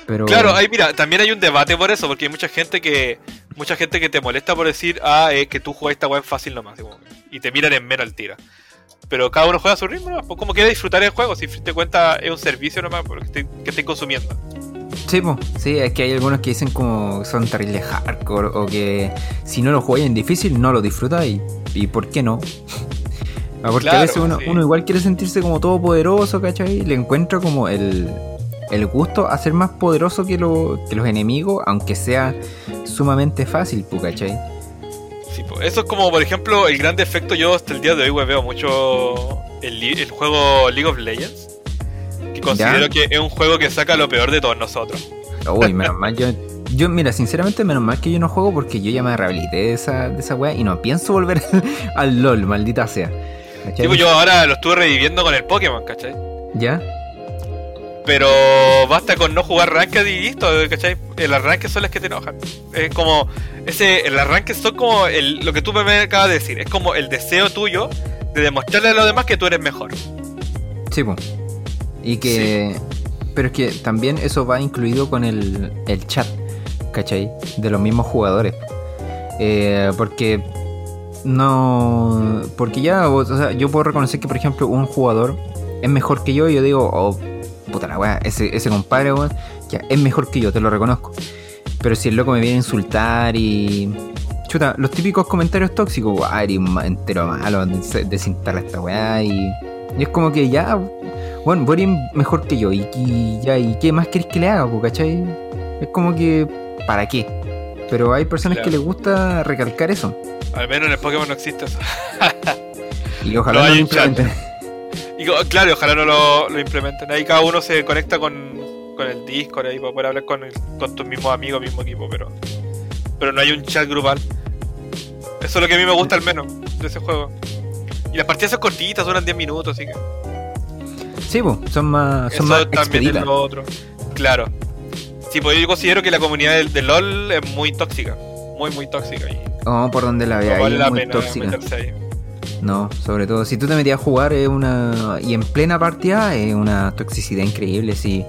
Pero... Claro, ahí mira, también hay un debate por eso, porque hay mucha gente que mucha gente que te molesta por decir, ah, es que tú juegas esta weá en fácil nomás, y te miran en menos al tiro. Pero cada uno juega a su ritmo, ¿no? Pues como quiere disfrutar el juego, si te cuenta es un servicio nomás que, te- que estés consumiendo. Sí, pues, sí, es que hay algunos que dicen como son terribles hardcore o que si no lo juegas en difícil no lo disfrutas y, y ¿por qué no? Ah, porque a veces uno, sí. uno igual quiere sentirse como todopoderoso, ¿cachai? Le encuentra como el, el gusto a ser más poderoso que, lo- que los enemigos, aunque sea sumamente fácil, ¿cachai? Sí, pues, eso es como, por ejemplo, el gran defecto. Yo hasta el día de hoy we, veo mucho el, el juego League of Legends. Que considero Ya. que es un juego que saca lo peor de todos nosotros. Uy, menos mal, yo, yo, mira, sinceramente, menos mal que yo no juego porque yo ya me rehabilité de esa, de esa wea y no pienso volver al LOL, maldita sea. Tipo, yo ahora lo estuve reviviendo con el Pokémon, ¿cachai? ¿Ya? Pero basta con no jugar Ranked y listo, ¿cachai? El arranque son las que te enojan. Es como. ese El arranque son como el, lo que tú me acabas de decir. Es como el deseo tuyo de demostrarle a los demás que tú eres mejor. Sí, po. Y que. Pero es que también eso va incluido con el, el chat, ¿cachai? De los mismos jugadores. Eh, porque no. Porque ya, o sea, yo puedo reconocer que, por ejemplo, un jugador es mejor que yo y yo digo, oh, puta la weá, ese, ese compadre, weón, ya es mejor que yo, te lo reconozco. Pero si el loco me viene a insultar y. Chuta, los típicos comentarios tóxicos, ah, eres entero malo, des- desinstala esta weá y. Y es como que ya, bueno, eres mejor que yo y, y ya, ¿y qué más querés que le haga, po, cachai? Es como que, ¿para qué? Pero hay personas Claro. que les gusta recalcar eso. Al menos en el Pokémon no existe eso. Y ojalá No no, hay lo un chat. Y claro, ojalá no lo, lo implementen. Ahí cada uno se conecta con, con el Discord ahí para poder hablar con, el- con tus mismos amigos, mismo equipo, pero. Pero no hay un chat grupal. Eso es lo que a mí me gusta al menos de ese juego. Y las partidas son cortitas, duran 10 minutos, así que. Sí, po, son más, son Eso más también es lo otro. Claro. Sí, pues yo considero que la comunidad del de LOL es muy tóxica. Muy, muy tóxica. Y Oh, por donde la no veas, vale la muy pena tóxica. meterse ahí. No, sobre todo, si tú te metías a jugar es una y en plena partida es una toxicidad increíble, sí.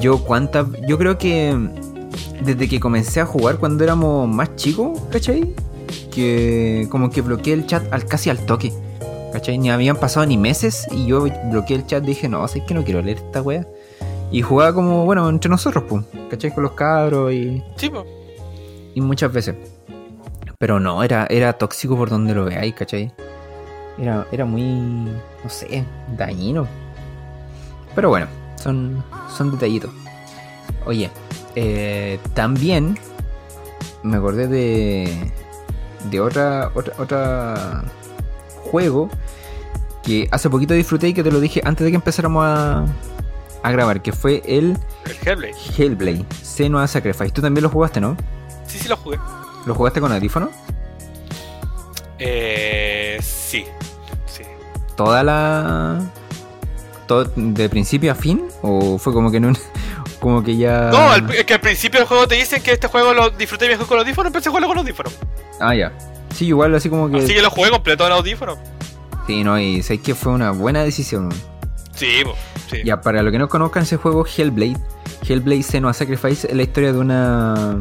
Yo cuántas, yo creo que desde que comencé a jugar cuando éramos más chicos, ¿cachai? Que como que bloqueé el chat al casi al toque. ¿Cachai? Ni habían pasado ni meses y yo bloqueé el chat dije, no, sé que no quiero leer esta wea. Y jugaba como, bueno, entre nosotros, pues, ¿cachai? Con los cabros y, Sí, pues. y muchas veces. Pero no, era, era tóxico por donde lo veáis, ¿cachai? Era, era muy, no sé, dañino. Pero bueno, son, son detallitos. Oye, eh, también me acordé de, de otra, otra, otra juego que hace poquito disfruté y que te lo dije antes de que empezáramos a, a grabar, que fue el El Hellblade. Hellblade, Senua Sacrifice. Tú también lo jugaste, ¿no? Sí, sí lo jugué. ¿Lo jugaste con audífono? Eh. Sí. Sí. ¿Toda la. todo de principio a fin? ¿O fue como que en un. como que ya. No, al- es que al principio del juego te dicen que este juego lo disfruté mejor con audífonos, empecé a jugarlo con audífonos. Ah, ya. Sí, igual así como que. Así que lo jugué completo en audífonos. Sí, no, y sé que fue una buena decisión. Sí, sí. Ya, para los que no conozcan ese juego, Hellblade. Hellblade Senua Sacrifice es la historia de una.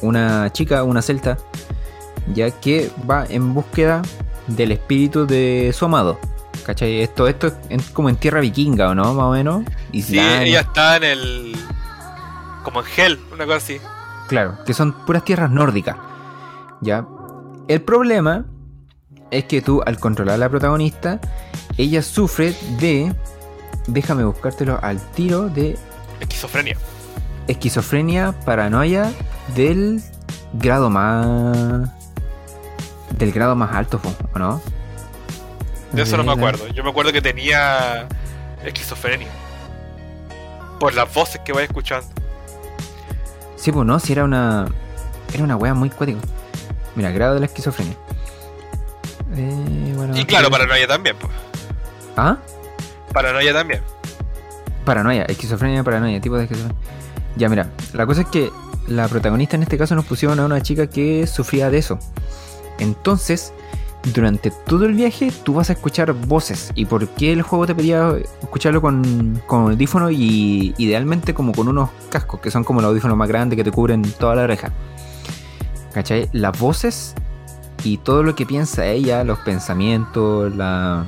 Una chica, una celta. Ya que va en búsqueda del espíritu de su amado. ¿Cachai? Esto, esto es en- como en tierra vikinga, ¿o no? Más o menos. Sí, ella está en el. Como en Hell, una cosa así. Claro, que son puras tierras nórdicas. Ya. El problema es que tú, al controlar a la protagonista, ella sufre de. Déjame buscártelo al tiro de Esquizofrenia. esquizofrenia, paranoia del grado más. del grado más alto, ¿o no? De eso no me acuerdo. Yo me acuerdo que tenía esquizofrenia. Por las voces que voy escuchando. Sí, pues no, si era una. Era una wea muy cuática. Mira, grado de la esquizofrenia. Eh, bueno, Y claro, paranoia también, pues. ¿Ah? Paranoia también. Paranoia, esquizofrenia, paranoia, tipo de esquizofrenia. Ya, mira, la cosa es que la protagonista en este caso nos pusieron a una chica que sufría de eso. Entonces, durante todo el viaje tú vas a escuchar voces. ¿Y por qué el juego te pedía escucharlo con, con audífono y idealmente como con unos cascos que son como los audífonos más grandes que te cubren toda la oreja? ¿Cachai? Las voces y todo lo que piensa ella, los pensamientos, la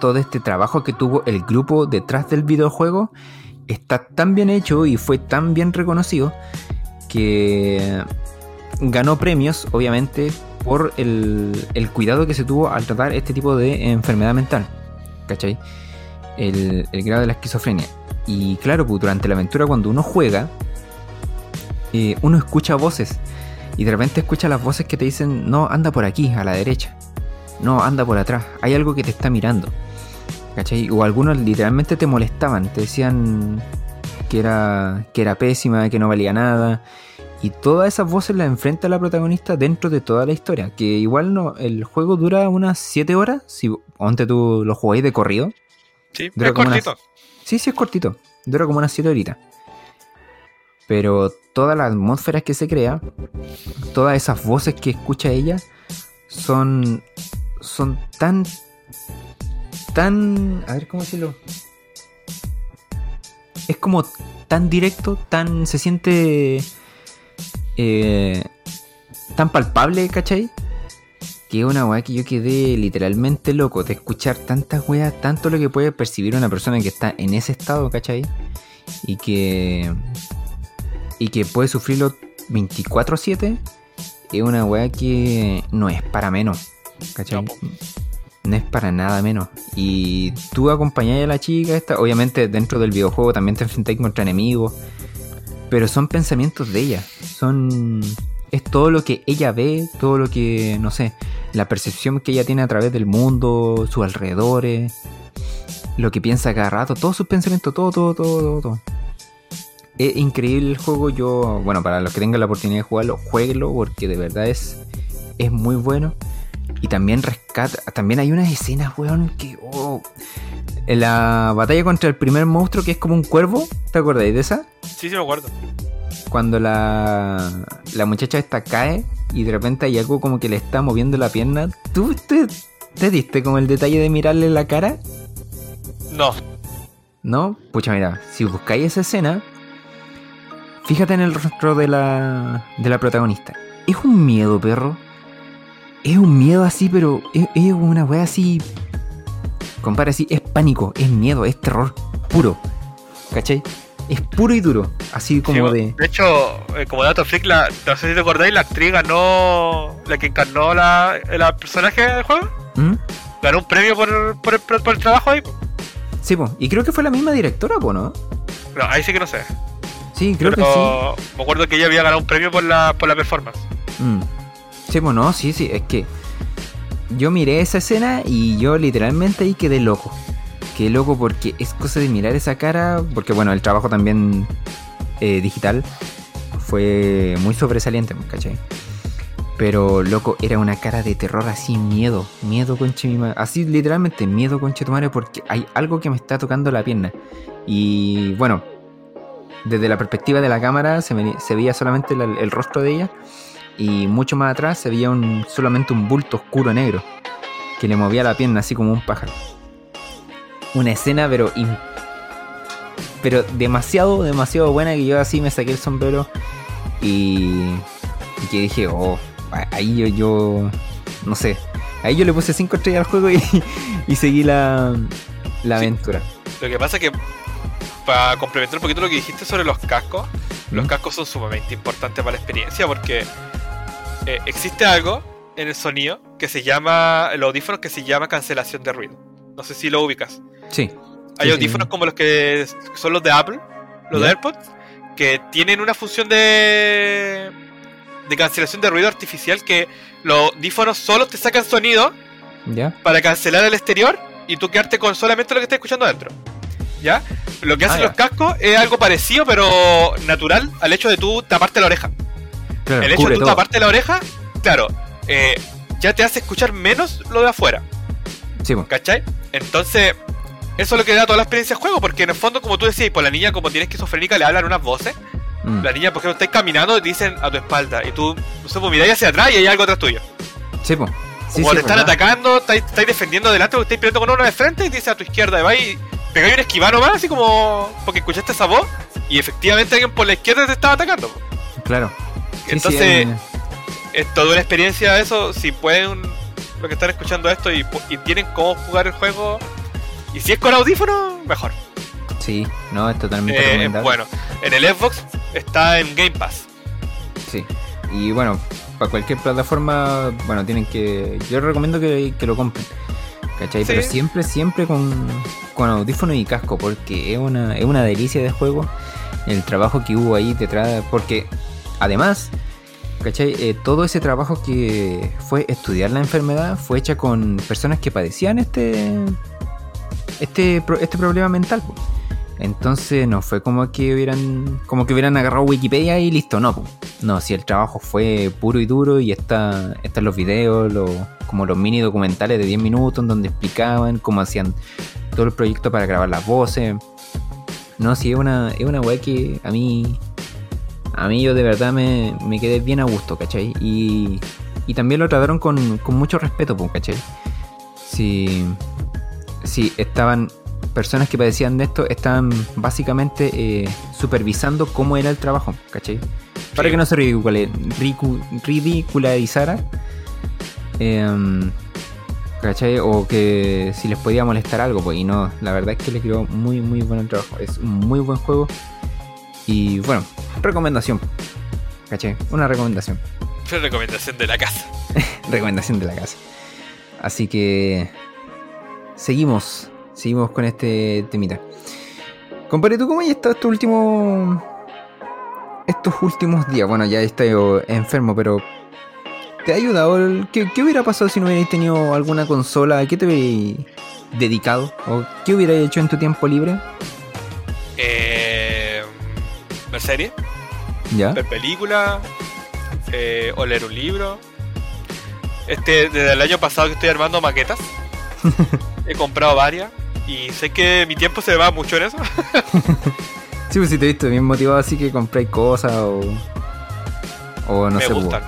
todo este trabajo que tuvo el grupo detrás del videojuego está tan bien hecho y fue tan bien reconocido que ganó premios, obviamente, por el, cuidado que se tuvo al tratar este tipo de enfermedad mental. ¿Cachai? El, el grado de la esquizofrenia. Y claro, pues, durante la aventura cuando uno juega, eh, uno escucha voces. Y de repente escucha las voces que te dicen, no, anda por aquí, a la derecha. No, anda por atrás. Hay algo que te está mirando. ¿Cachai? O algunos literalmente te molestaban, te decían que era, que era pésima, que no valía nada. Y todas esas voces las enfrenta la protagonista dentro de toda la historia. Que igual no, el juego dura unas 7 horas. Si antes tú lo jugáis de corrido. Sí, Dura es como unas- cortito. Sí, sí, es cortito. Dura como unas 7 horitas. Pero toda la atmósfera que se crea, todas esas voces que escucha ella, son. son tan. tan. a ver cómo decirlo. es como tan directo, tan. se siente. Eh, tan palpable, ¿cachai? Que es una weá que yo quedé literalmente loco de escuchar tantas weas, tanto lo que puede percibir una persona que está en ese estado, ¿cachai? Y que. y que puede sufrirlo 24-7. Es una weá que no es para menos, ¿cachai? No, es para nada menos. Y tú acompañás a la chica esta, obviamente dentro del videojuego también te enfrentáis contra enemigos, pero son pensamientos de ella. Son es todo lo que ella ve, todo lo que, no sé, la percepción que ella tiene a través del mundo, sus alrededores, lo que piensa cada rato, todos sus pensamientos, todo, todo, todo, todo, todo. Es increíble el juego, yo, bueno, para los que tengan la oportunidad de jugarlo, jueguenlo porque de verdad es, es muy bueno. Y también rescata, también hay unas escenas, weón, que, oh, en la batalla contra el primer monstruo que es como un cuervo, ¿te acordáis de esa? Sí, sí, me acuerdo. Cuando la, la muchacha esta cae y de repente hay algo como que le está moviendo la pierna. ¿Tú te, te diste como el detalle de mirarle la cara? No, ¿No? Pucha, mira, si buscáis esa escena, fíjate en el rostro de la, de la protagonista. Es un miedo, perro. Es un miedo así, pero es, es una wea así. Compara así, es pánico, es miedo, es terror puro. ¿Cachai? Es puro y duro. Así como Sí, de. de hecho, eh, como dato freak, la, no sé si te acordáis, la actriz ganó, la que encarnó la, el personaje del juego, ¿Mm? ganó un premio por, por, el, por el trabajo ahí. Sí, po. Y creo que fue la misma directora, po, ¿no? No, ahí sí que no sé. Sí, creo que sí. pero me acuerdo que ella había ganado un premio por la, por la performance. Mm. Sí, pues no, sí, sí, es que yo miré esa escena y yo literalmente ahí quedé loco. Quedé loco porque es cosa de mirar esa cara, porque bueno, el trabajo también eh, digital fue muy sobresaliente, ¿cachai? Pero loco, era una cara de terror así, miedo, miedo madre. Así literalmente, miedo conche tu madre porque hay algo que me está tocando la pierna. Y bueno, desde la perspectiva de la cámara se veía solamente la- el rostro de ella y mucho más atrás se veía un, solamente un bulto oscuro negro que le movía la pierna así como un pájaro. Una escena pero pero demasiado, demasiado buena que yo así me saqué el sombrero y, y que dije, oh, ahí yo, yo, no sé, ahí yo le puse 5 estrellas al juego y, y seguí la, la Sí. aventura. Lo que pasa es que, para complementar un poquito lo que dijiste sobre los cascos, los cascos son sumamente importantes para la experiencia porque eh, existe algo en el sonido que se llama, el audífono que se llama cancelación de ruido. No sé si lo ubicas. Sí. Hay Sí, audífonos sí. como los que son los de Apple, los de. AirPods, que tienen una función de, de cancelación de ruido artificial que los audífonos solo te sacan sonido ¿Ya? para cancelar el exterior y tú quedarte con solamente lo que estás escuchando adentro. ¿Ya? Lo que hacen Ah, ya. los cascos es algo parecido, pero natural al hecho de tú taparte la oreja. Claro, el hecho de tú todo. taparte la oreja, claro, eh, ya te hace escuchar menos lo de afuera. Sí, po. ¿Cachai? Entonces, eso es lo que da toda la experiencia del juego, porque en el fondo, como tú decías, por la niña, como tiene esquizofrénica, le hablan unas voces. Mm. La niña, por ejemplo, estáis caminando y te dicen a tu espalda, y tú, no sé, pues miráis hacia atrás y hay algo atrás tuyo. Sí, po. Sí, o sí, te es están verdad. atacando, estáis, estáis defendiendo adelante, o estáis peleando con uno de frente y te dice a tu izquierda, y vais, pegáis un esquivano más, así como porque escuchaste esa voz, y efectivamente alguien por la izquierda te estaba atacando. Claro. Sí, Entonces, es toda una experiencia eso, si pueden, lo que están escuchando esto y, tienen cómo jugar el juego, y si es con audífono, mejor. sí, no, es totalmente Eh, recomendable. bueno, en el Xbox está en Game Pass. Sí. Y bueno, para cualquier plataforma, bueno, tienen que. Yo recomiendo que, que lo compren. ¿Cachai? Sí. Pero siempre, siempre con, con audífono y casco, porque es una, es una delicia de juego. El trabajo que hubo ahí detrás. Porque además, ¿cachai? Eh, todo ese trabajo que fue estudiar la enfermedad fue hecha con personas que padecían este. Este, este problema mental. Entonces no fue como que hubieran como que hubieran agarrado Wikipedia y listo, no. po. No, si el trabajo fue puro y duro y está están los videos, los, como los mini documentales de 10 minutos en donde explicaban cómo hacían todo el proyecto para grabar las voces. No, sí, es una, es una weá que a mí a mí yo de verdad me, me quedé bien a gusto, ¿cachai? Y, y también lo trataron con, con mucho respeto, pues, ¿cachai? Si, si estaban personas que padecían de esto estaban básicamente eh, supervisando cómo era el trabajo, ¿cachai? Para Sí. que no se ridiculizara. em, ¿Cachai? O que si les podía molestar algo, pues. Y no, la verdad es que les quedó muy, muy bueno el trabajo. Es un muy buen juego. Y bueno, recomendación. ¿Cachai? Una recomendación. Fue recomendación de la casa. recomendación de la casa. Así que seguimos, seguimos con este temita. Compadre, ¿tú cómo has estado estos últimos estos últimos días? Bueno, ya estoy enfermo, pero ¿te ha ayudado? el- ¿Qué, qué hubiera pasado si no hubierais tenido alguna consola? ¿A qué te hubierais dedicado? ¿O qué hubierais hecho en tu tiempo libre? Eh, ver serie, ¿Ya? ver película, eh, o leer un libro. Este, desde el año pasado que estoy armando maquetas, he comprado varias y sé que mi tiempo se va mucho en eso. Sí, pues si te he visto bien motivado así que compráis cosas o... O no me sé, pues, gustan,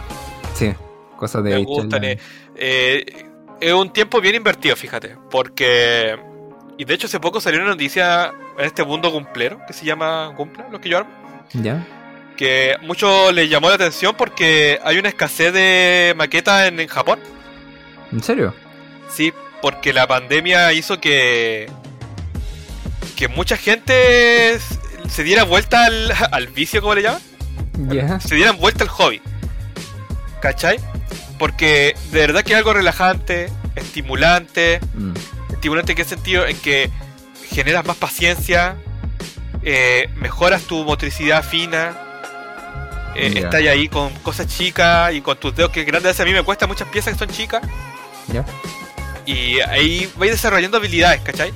sí, cosas de... me gustan. eh, eh, es un tiempo bien invertido, fíjate, porque y de hecho hace poco salió una noticia en este mundo cumplero que se llama Cumpla, lo que yo armo. ¿Ya? que mucho les llamó la atención porque hay una escasez de maquetas en, en Japón. ¿En serio? Sí, porque la pandemia hizo que que mucha gente se diera vuelta al, al vicio, como le llaman, se dieran vuelta al hobby. ¿Cachai? Porque de verdad que es algo relajante, estimulante, Mm. estimulante en qué sentido, en que generas más paciencia, eh, mejoras tu motricidad fina, eh, estás ahí con cosas chicas y con tus dedos que grandes. A mí me cuesta muchas piezas que son chicas ¿Ya? y ahí vais desarrollando habilidades, ¿cachai?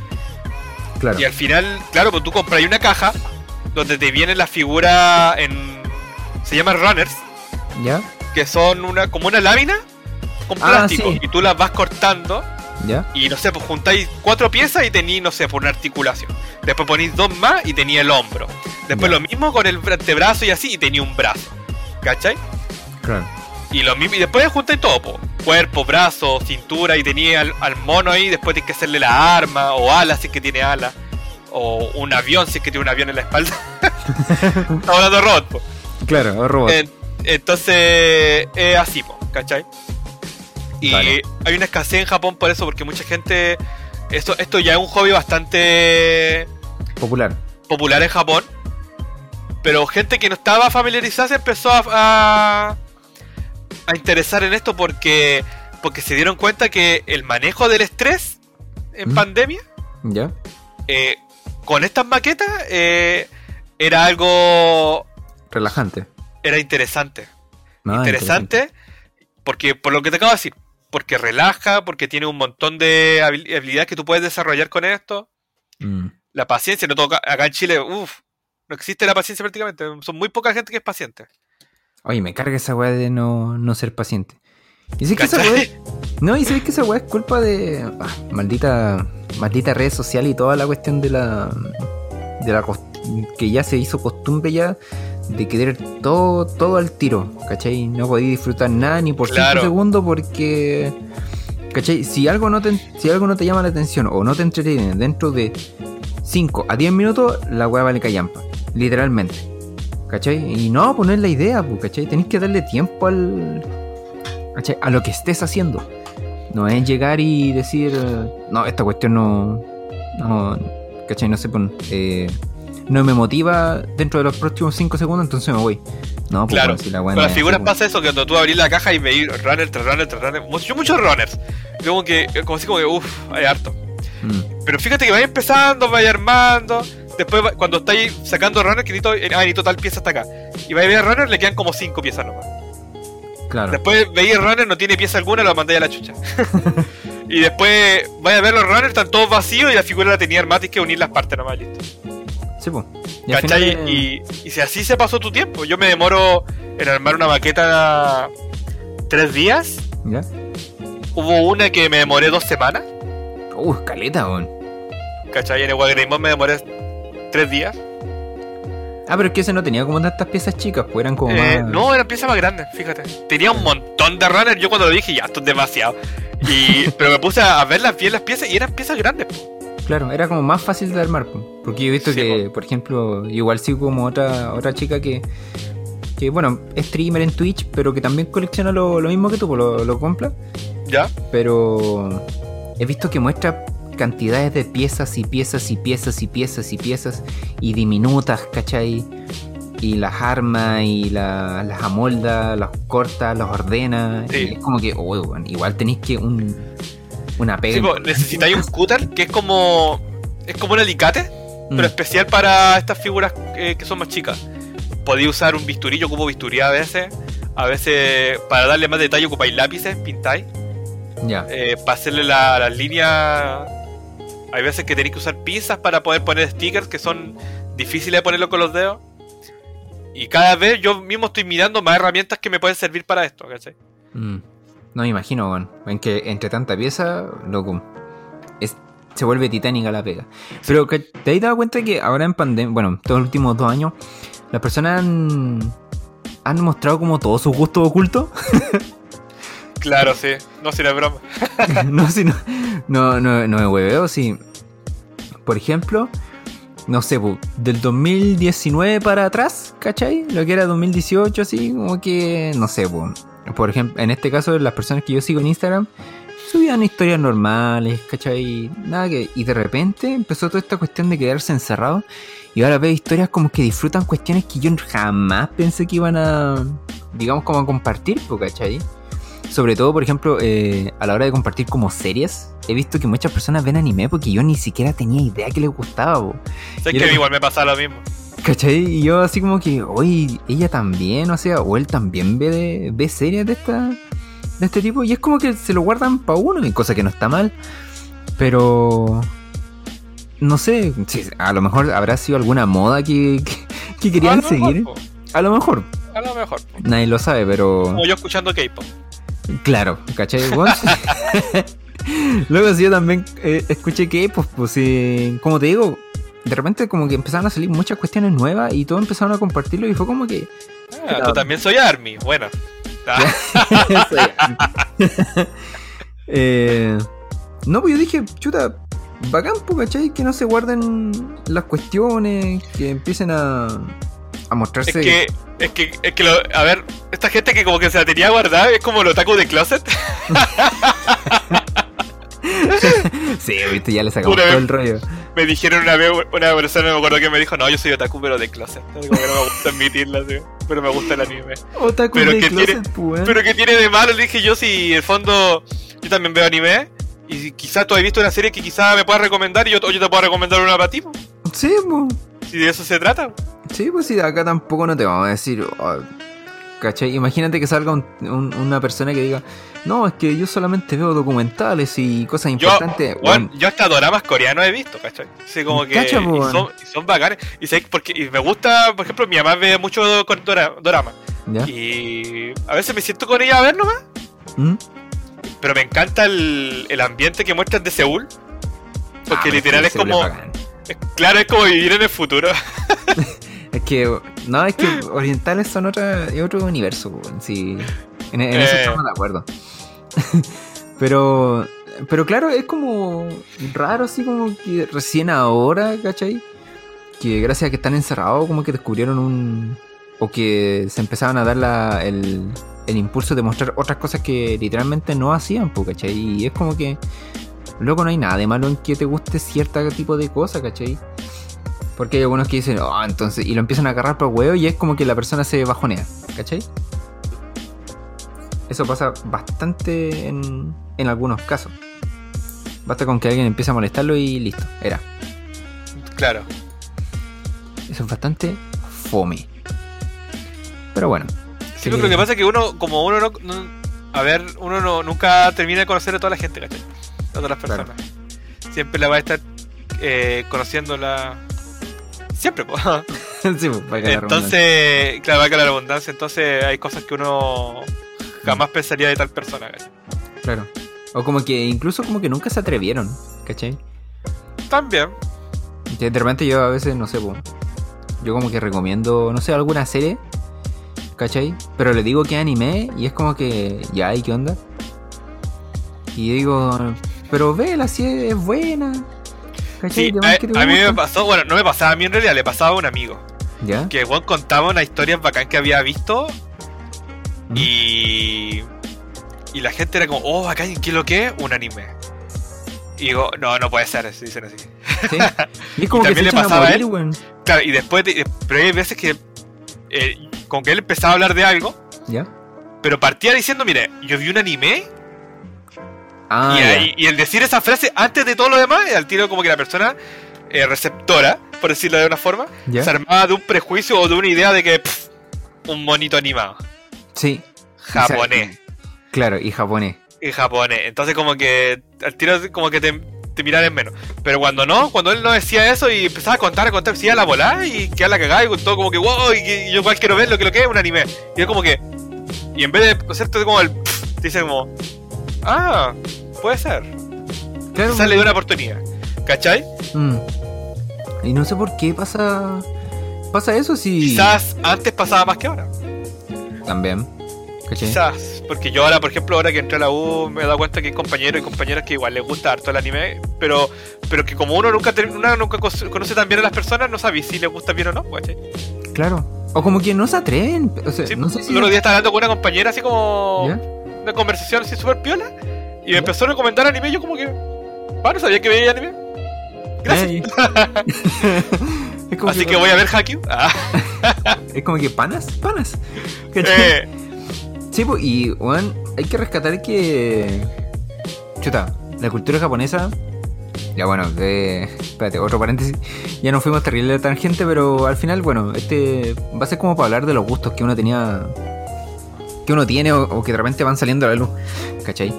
Claro. Y al final, claro, pues tú compras una caja donde te viene la figura en... Se llama runners, ¿Ya? que son una como una lámina con Ah, plástico sí. y tú las vas cortando ¿Ya? Y no sé, pues juntáis cuatro piezas y tenéis, no sé, por una articulación. Después ponéis dos más y tenía el hombro. Después Ya. lo mismo con el antebrazo y así y tenía un brazo. ¿Cachai? Claro. Y lo mismo, y después juntáis todo, po. cuerpo, brazo, cintura y tenía al, al mono ahí, después tienes que hacerle la arma, o alas si es que tiene alas, o un avión si es que tiene un avión en la espalda. Estamos hablando de robot, po. Claro, robot. En- entonces, es así, po, ¿cachai? Y hay una escasez en Japón por eso, porque mucha gente. Esto, esto ya es un hobby bastante Popular. popular en Japón. Pero gente que no estaba familiarizada se empezó a, a, a interesar en esto porque, porque se dieron cuenta que el manejo del estrés en ¿Mm? pandemia, ¿Ya? eh, con estas maquetas, eh, era algo. Relajante. Era interesante. Ah, interesante, porque por lo que te acabo de decir, porque relaja, porque tiene un montón de habil- habilidades que tú puedes desarrollar con esto. Mm. La paciencia, no toca acá en Chile, uff, no existe la paciencia prácticamente, son muy poca gente que es paciente. Oye, me carga esa weá de no, no ser paciente. Y sé que esa weá. No, y sabes que esa weá es culpa de. ah, maldita. Maldita red social y toda la cuestión de la. De la que ya se hizo costumbre ya de querer todo, todo al tiro, ¿cachai? No podí disfrutar nada ni por 5 Claro. segundos porque. ¿Cachai? Si algo, no te, si algo no te llama la atención o no te entretiene dentro de 5 a 10 minutos, la weá vale callampa. Literalmente. ¿Cachai? Y no, pues no es la idea, pues, ¿cachai? Tenéis que darle tiempo al. ¿cachai? A lo que estés haciendo. No es llegar y decir, no, esta cuestión no. No. ¿cachai? No sé, pues, eh, no me motiva dentro de los próximos 5 segundos, entonces me voy. No, pues, Claro, bueno, si la weá Con las figuras pasa eso, que cuando tú abrís la caja y veis runner tras runner tras runner, yo muchos runners, como que, como así como que, uff, hay harto. Mm, Pero fíjate que vais empezando, vais armando. Después, cuando estáis sacando runner, que necesito, eh, ah, necesito tal pieza hasta acá. Y vais a ver runner, le quedan como 5 piezas nomás. claro. Después veis el runner, no tiene pieza alguna, lo mandáis a la chucha. y después vais a ver los runners, están todos vacíos y la figura la tenía armada, tienes que unir las partes nomás, listo. Sí, pues. Y al ¿Cachai? final, Y, y si así se pasó tu tiempo, yo me demoro en armar una maqueta tres días. ¿Ya? Hubo una que me demoré dos semanas. Uh, escaleta, weón. ¿Cachai? En el me demoré tres días. Ah, pero es que ese no tenía como tantas piezas chicas, pues eran como Eh, más. no, eran piezas más grandes, fíjate. Tenía un montón de runners. Yo cuando lo dije, ya, esto es demasiado. Y, pero me puse a ver las las piezas y eran piezas grandes. po. Claro, era como más fácil de armar. po. Porque yo he visto Sí, que, por ejemplo, igual sigo como otra, otra chica que, que, bueno, es streamer en Twitch, pero que también colecciona lo, lo mismo que tú, lo, lo compra. ¿Ya? Pero he visto que muestra cantidades de piezas y piezas y piezas y piezas y piezas y diminutas, ¿cachai? Y las arma y la- las amolda, las corta, las ordena. Sí. Y es como que, oh, bueno, igual tenéis que un, una pega. Sí, necesitáis un cutter que es como. Es como un alicate, Mm, pero especial para estas figuras eh, que son más chicas. Podéis usar un bisturí, yo ocupo bisturí a veces. A veces, para darle más detalle, ocupáis lápices, pintáis. ya. Eh, para hacerle la- las líneas. Hay veces que tenéis que usar pinzas para poder poner stickers que son difíciles de ponerlo con los dedos. Y cada vez yo mismo estoy mirando más herramientas que me pueden servir para esto, ¿cachai? Mm. No me imagino, weón. En que entre tanta pieza, loco. Es, se vuelve titánica la pega. Pero que te has dado cuenta que ahora en pandemia, bueno, todos los últimos dos años, las personas han, han mostrado como todos sus gustos ocultos. Claro, sí. No, si no es broma. no, si no, no, no, no me hueveo, si. Por ejemplo, no sé, del 2019 para atrás, ¿cachai? Lo que era 2018, así, como que, no sé. Por ejemplo, en este caso, las personas que yo sigo en Instagram subían historias normales, ¿cachai? Nada que. Y de repente empezó toda esta cuestión de quedarse encerrado. Y ahora veo historias como que disfrutan cuestiones que yo jamás pensé que iban a. digamos, como a compartir, ¿cachai? Sobre todo, por ejemplo, eh, a la hora de compartir como series, he visto que muchas personas ven anime porque yo ni siquiera tenía idea que les gustaba. Sé que igual me pasa lo mismo. ¿cachai? Y yo así como que, oye, ella también, o sea, o él también ve, de- ve series de esta de este tipo y es como que se lo guardan para uno, y cosa que no está mal, pero no sé, sí, a lo mejor habrá sido alguna moda que, que, que querían A lo mejor, seguir, a lo mejor, A lo mejor. nadie lo sabe, pero... Como yo escuchando K-pop. Claro, ¿cachai? Luego sí, yo también eh, escuché que, pues, pues sí, como te digo, de repente como que empezaron a salir muchas cuestiones nuevas y todos empezaron a compartirlo y fue como que... Ah, tú también soy Army. Bueno. Ah, Eh, no, pues yo dije, chuta, bacán, pues, ¿cachai? Que no se guarden las cuestiones, que empiecen a, a mostrarse... es que, es que, es que lo, a ver, esta gente que como que se la tenía guardada es como los otaku de closet. Sí, viste, ya le sacamos Una todo vez- el rollo. Me dijeron una vez, una persona me acuerdo que me dijo, no, yo soy otaku pero de closet. Como que no me gusta admitirlo, así, pero me gusta el anime. Otaku Pero de que tiene- closet, pues, weón. Pero ¿qué tiene de malo? Le dije yo, si en el fondo yo también veo anime. Y quizás tú has visto una serie que quizás me puedas recomendar y yo, yo te puedo recomendar una para ti. po. Sí, pues... Si de eso se trata. Sí, pues sí, acá tampoco no te vamos a decir. oh, ¿Cachai? Imagínate que salga un- un- una persona que diga, no, es que yo solamente veo documentales y cosas Yo, importantes. bueno, yo hasta doramas coreanos he visto, ¿cachai? Así como que. Cacha, po, y, weón. son, y son bacanes. Y, sé que- porque, y me gusta, por ejemplo, mi mamá ve mucho con dora, dorama. ¿Ya? Y a veces me siento con ella a ver nomás. ¿Mm? Pero me encanta el, el ambiente que muestran de Seúl. Porque Ah, literal sí, es como. es- claro, es como vivir en el futuro. Es que, no, es que orientales son otra, es otro universo, weón, sí. En, en eso Eh. estamos de acuerdo. pero, pero claro, es como raro, así como que recién ahora, ¿cachai? Que gracias a que están encerrados, como que descubrieron un. O que se empezaban a dar la, el, el impulso de mostrar otras cosas que literalmente no hacían, ¿cachai? Y es como que. Loco, no hay nada de malo en que te guste cierto tipo de cosa, ¿cachai? Porque hay algunos que dicen, oh, entonces, y lo empiezan a agarrar por huevo y es como que la persona se bajonea, ¿cachai? Eso pasa bastante en, en algunos casos. Basta con que alguien empiece a molestarlo y listo, era. Claro. Eso es bastante fome. Pero bueno. Sí, lo que pasa es que uno, como uno no, no- a ver, uno no, nunca termina de conocer a toda la gente, ¿cachai? A todas las Claro. personas. Siempre la va a estar eh, conociéndola. Siempre, po. sí, pues, para ganar Entonces, claro, va a la abundancia. Entonces, hay cosas que uno jamás pensaría de tal persona, ¿cachai? Claro. O como que incluso como que nunca se atrevieron, ¿cachai? También. De repente yo a veces, no sé, po, yo como que recomiendo, no sé, alguna serie, ¿cachai? Pero le digo que anime y es como que, ya, ¿y qué onda? Y yo digo, pero vela, si es buena. Sí, a, que a mí me pasó, bueno, no me pasaba a mí en realidad, le pasaba a un amigo. ¿Ya? Que Juan contaba una historia bacán que había visto Mm. y. Y la gente era como, oh, bacán, ¿qué es lo que es? Un anime. Y digo, no, no puede ser, se dicen así. Sí. Y es como que también se le a pasaba a morir, él? Claro, y después, de- pero hay veces que. eh, con que él empezaba a hablar de algo, ¿Ya? pero partía diciendo, mire, yo vi un anime Ah, y, ya. ahí- y el decir esa frase antes de todo lo demás, al tiro como que la persona eh, receptora, por decirlo de una forma, ¿Ya? se armaba de un prejuicio o de una idea de que pff, un monito animado, Sí. japonés, Claro, y japonés. y japonés. Entonces como que al tiro como que te, te miran en menos. Pero cuando no, cuando él no decía eso y empezaba a contar, a contar, decía la volada y quedaba la cagada y todo como que wow, y, yo igual quiero ver lo que lo que es un anime. Y es como que, y en vez de hacerte como el, pff, te como, ah, puede ser. Claro. Quizás le dio una oportunidad. ¿Cachai? Mm. Y no sé por qué pasa. Pasa eso si. Quizás antes pasaba más que ahora. También. ¿Cachai? Quizás. Porque yo ahora, por ejemplo, ahora que entré a la U, me he dado cuenta que hay compañeros y compañeras que igual les gusta harto el anime, pero pero que como uno nunca uno nunca conoce tan bien a las personas, no sabe si les gusta bien o no. ¿cachai? Claro. O como que no se atreven. O sea, Sí, no sé si. el otro día estaba hablando con una compañera así como ¿Ya? Una conversación así súper piola y me empezó a recomendar anime y yo como que, ah, no sabía que veía anime. Gracias. Así que voy a ver Haikyuu. Ah, Es como que panas, panas. Eh, Sí, pues, y weón, hay que rescatar que. Chuta, la cultura japonesa. Ya bueno, de. Espérate, otro paréntesis. Ya no fuimos terrible de tangente, pero al final, bueno, este va a ser como para hablar de los gustos que uno tenía. Que uno tiene o, o que de repente van saliendo a la luz. ¿Cachai?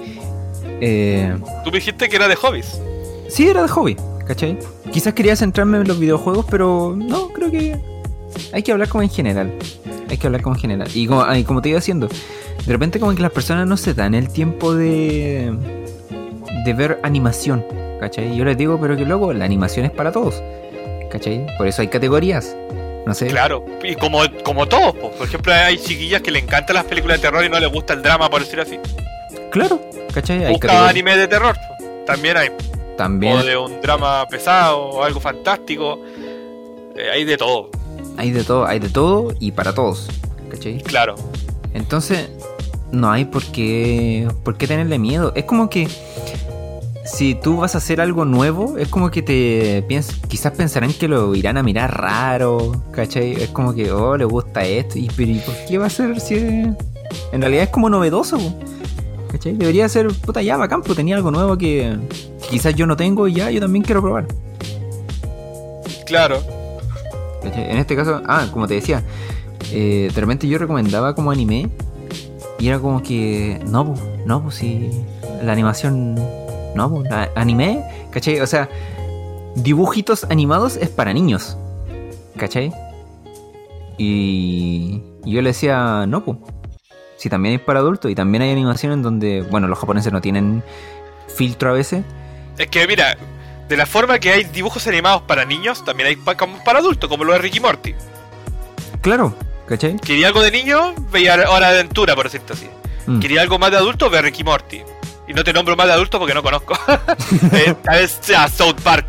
Eh, tú me dijiste que era de hobbies. sí, era de hobby, ¿cachai? Quizás quería centrarme en los videojuegos, pero no, creo que hay que hablar como en general. Hay que hablar como en general. Y como, y como te iba diciendo, de repente como que las personas no se dan el tiempo de, de ver animación, ¿cachai? Yo les digo, pero que luego la animación es para todos, ¿cachai? Por eso hay categorías. No sé. Claro, y como, como todos, po. por ejemplo, hay chiquillas que le encantan las películas de terror y no les gusta el drama, por decirlo así. Claro, ¿cachai? Hay anime de terror, po. también hay. También O de un drama pesado, o algo fantástico. Eh, hay de todo, hay de todo, hay de todo y para todos, ¿cachai? claro. Entonces, no hay por qué, por qué tenerle miedo. Es como que si tú vas a hacer algo nuevo, es como que te piens quizás pensarán que lo irán a mirar raro, ¿cachai? Es como que, oh, le gusta esto. ¿Y, pero, ¿y por qué va a ser si es- En realidad es como novedoso, ¿cachai? Debería ser, puta, ya, bacán, pues tenía algo nuevo que, que quizás yo no tengo y ya, yo también quiero probar. Claro. ¿Cachai? En este caso, ah, como te decía, eh, de repente yo recomendaba como anime y era como que, no, no, pues si la animación, no, pues, anime, ¿cachai? O sea, dibujitos animados es para niños, ¿cachai? Y, yo le decía, no, pues, si también es para adultos y también hay animación en donde, bueno, los japoneses no tienen filtro a veces. Es que mira, de la forma que hay dibujos animados para niños, también hay pa- como para adultos, como lo de Ricky Morty. Claro, ¿cachai? Quería algo de niño, veía Hora de Aventura, por decirlo así. Mm. Quería algo más de adulto, ve Ricky Morty. Y no te nombro más de adulto porque no conozco. Eh, Tal vez sea South Park.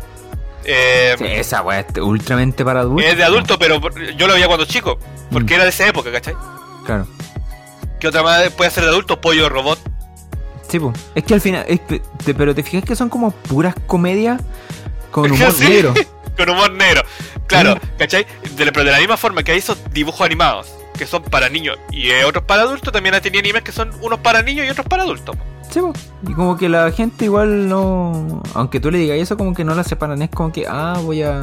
Eh, Sí, esa weá es ultramente para adultos. es de adulto, pero yo lo veía cuando chico. Porque Mm. era de esa época, ¿cachai? Claro. ¿Qué otra más puede ser de adulto? Pollo robot. Sí, po. es que al final, es te- pero te fijas que son como puras comedias con humor Sí, negro. Con humor negro. Claro. ¿cachai? De, pero de la misma forma que hay esos dibujos animados que son para niños y eh, otros para adultos, también hay tenido animes que son unos para niños y otros para adultos. Sí, y como que la gente igual no, aunque tú le digas eso, como que no la separan, es como que, ah, voy a...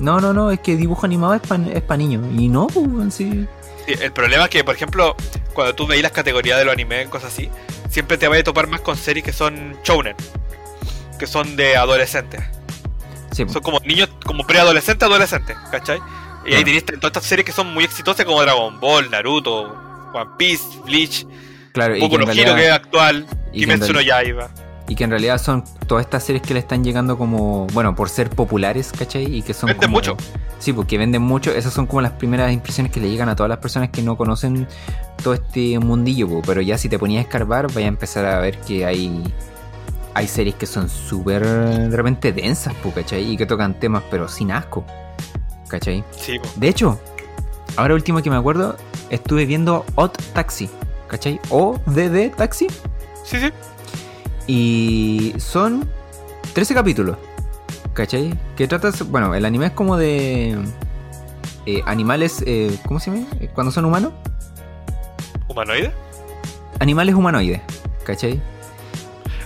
No, no, no, es que dibujo animado es para es pa niños. Y no, pues, sí. Sí, el problema es que, por ejemplo, cuando tú veis las categorías de los animes, cosas así, siempre te vas a topar más con series que son shounen, que son de adolescentes. Sí. Son como niños, como preadolescentes, adolescentes, ¿cachai? Y ahí Claro. tenéis todas estas series que son muy exitosas como Dragon Ball, Naruto, One Piece, Bleach, claro, Boku no Hero que es actual, y Kimetsu no Yaiba. y que en realidad son todas estas series que le están llegando como, bueno, por ser populares, ¿cachai? Y que son Venden como- mucho. Sí, porque venden mucho. Esas son como las primeras impresiones que le llegan a todas las personas que no conocen todo este mundillo, po. pero ya si te ponías a escarbar, vaya a empezar a ver que hay hay series que son súper de repente densas, po, ¿cachai? Y que tocan temas, pero sin asco, ¿cachai? Sí, po. De hecho, ahora último que me acuerdo, estuve viendo Odd Taxi, ¿cachai? O DD Taxi. sí, sí. Y son 13 capítulos, ¿cachai? Que tratas, bueno, el anime es como de eh, animales, eh, ¿cómo se llama? Eh, Cuando son humanos. ¿Humanoide? Animales humanoides, ¿cachai?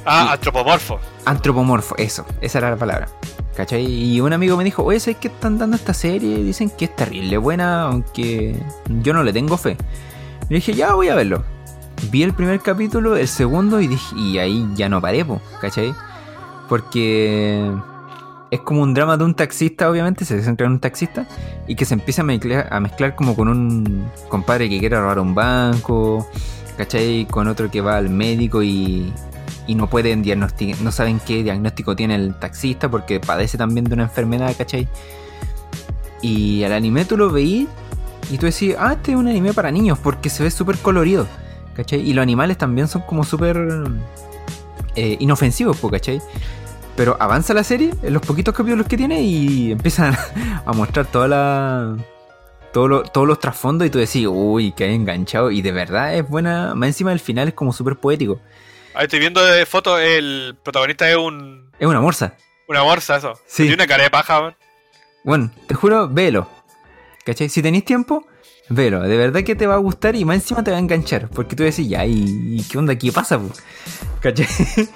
Ah, Y- antropomorfo. Antropomorfo, eso, esa era la palabra. ¿Cachai? Y un amigo me dijo, oye, ¿sabes qué están dando esta serie? Dicen que es terrible buena, aunque yo no le tengo fe. Y dije, ya voy a verlo. Vi el primer capítulo, el segundo, y dije, y ahí ya no paré, po, ¿cachai? Porque es como un drama de un taxista, obviamente, se centra en un taxista, y que se empieza a mezclar, a mezclar como con un compadre que quiere robar un banco, ¿cachai? Con otro que va al médico y, y no pueden diagnosticar, no saben qué diagnóstico tiene el taxista porque padece también de una enfermedad, ¿cachai? Y al anime tú lo veí y tú decís, ah, este es un anime para niños porque se ve súper colorido, ¿cachai? Y los animales también son como súper eh, inofensivos, ¿cachai? Pero avanza la serie en los poquitos capítulos que tiene y empiezan a mostrar toda la... todo lo- todos los trasfondos y tú decís, uy, hay enganchado. Y de verdad es buena. Más encima del final es como súper poético. Ahí estoy viendo de foto, el protagonista es un. Es una morsa. Una morsa, eso. Sí. Tiene una cara de paja, weón. Bueno, te juro, velo. ¿Cachai? Si tenéis tiempo, velo. De verdad que te va a gustar y más encima te va a enganchar. Porque tú decís, ya, ¿y, y qué onda? ¿Qué pasa? po?" ¿Cachai?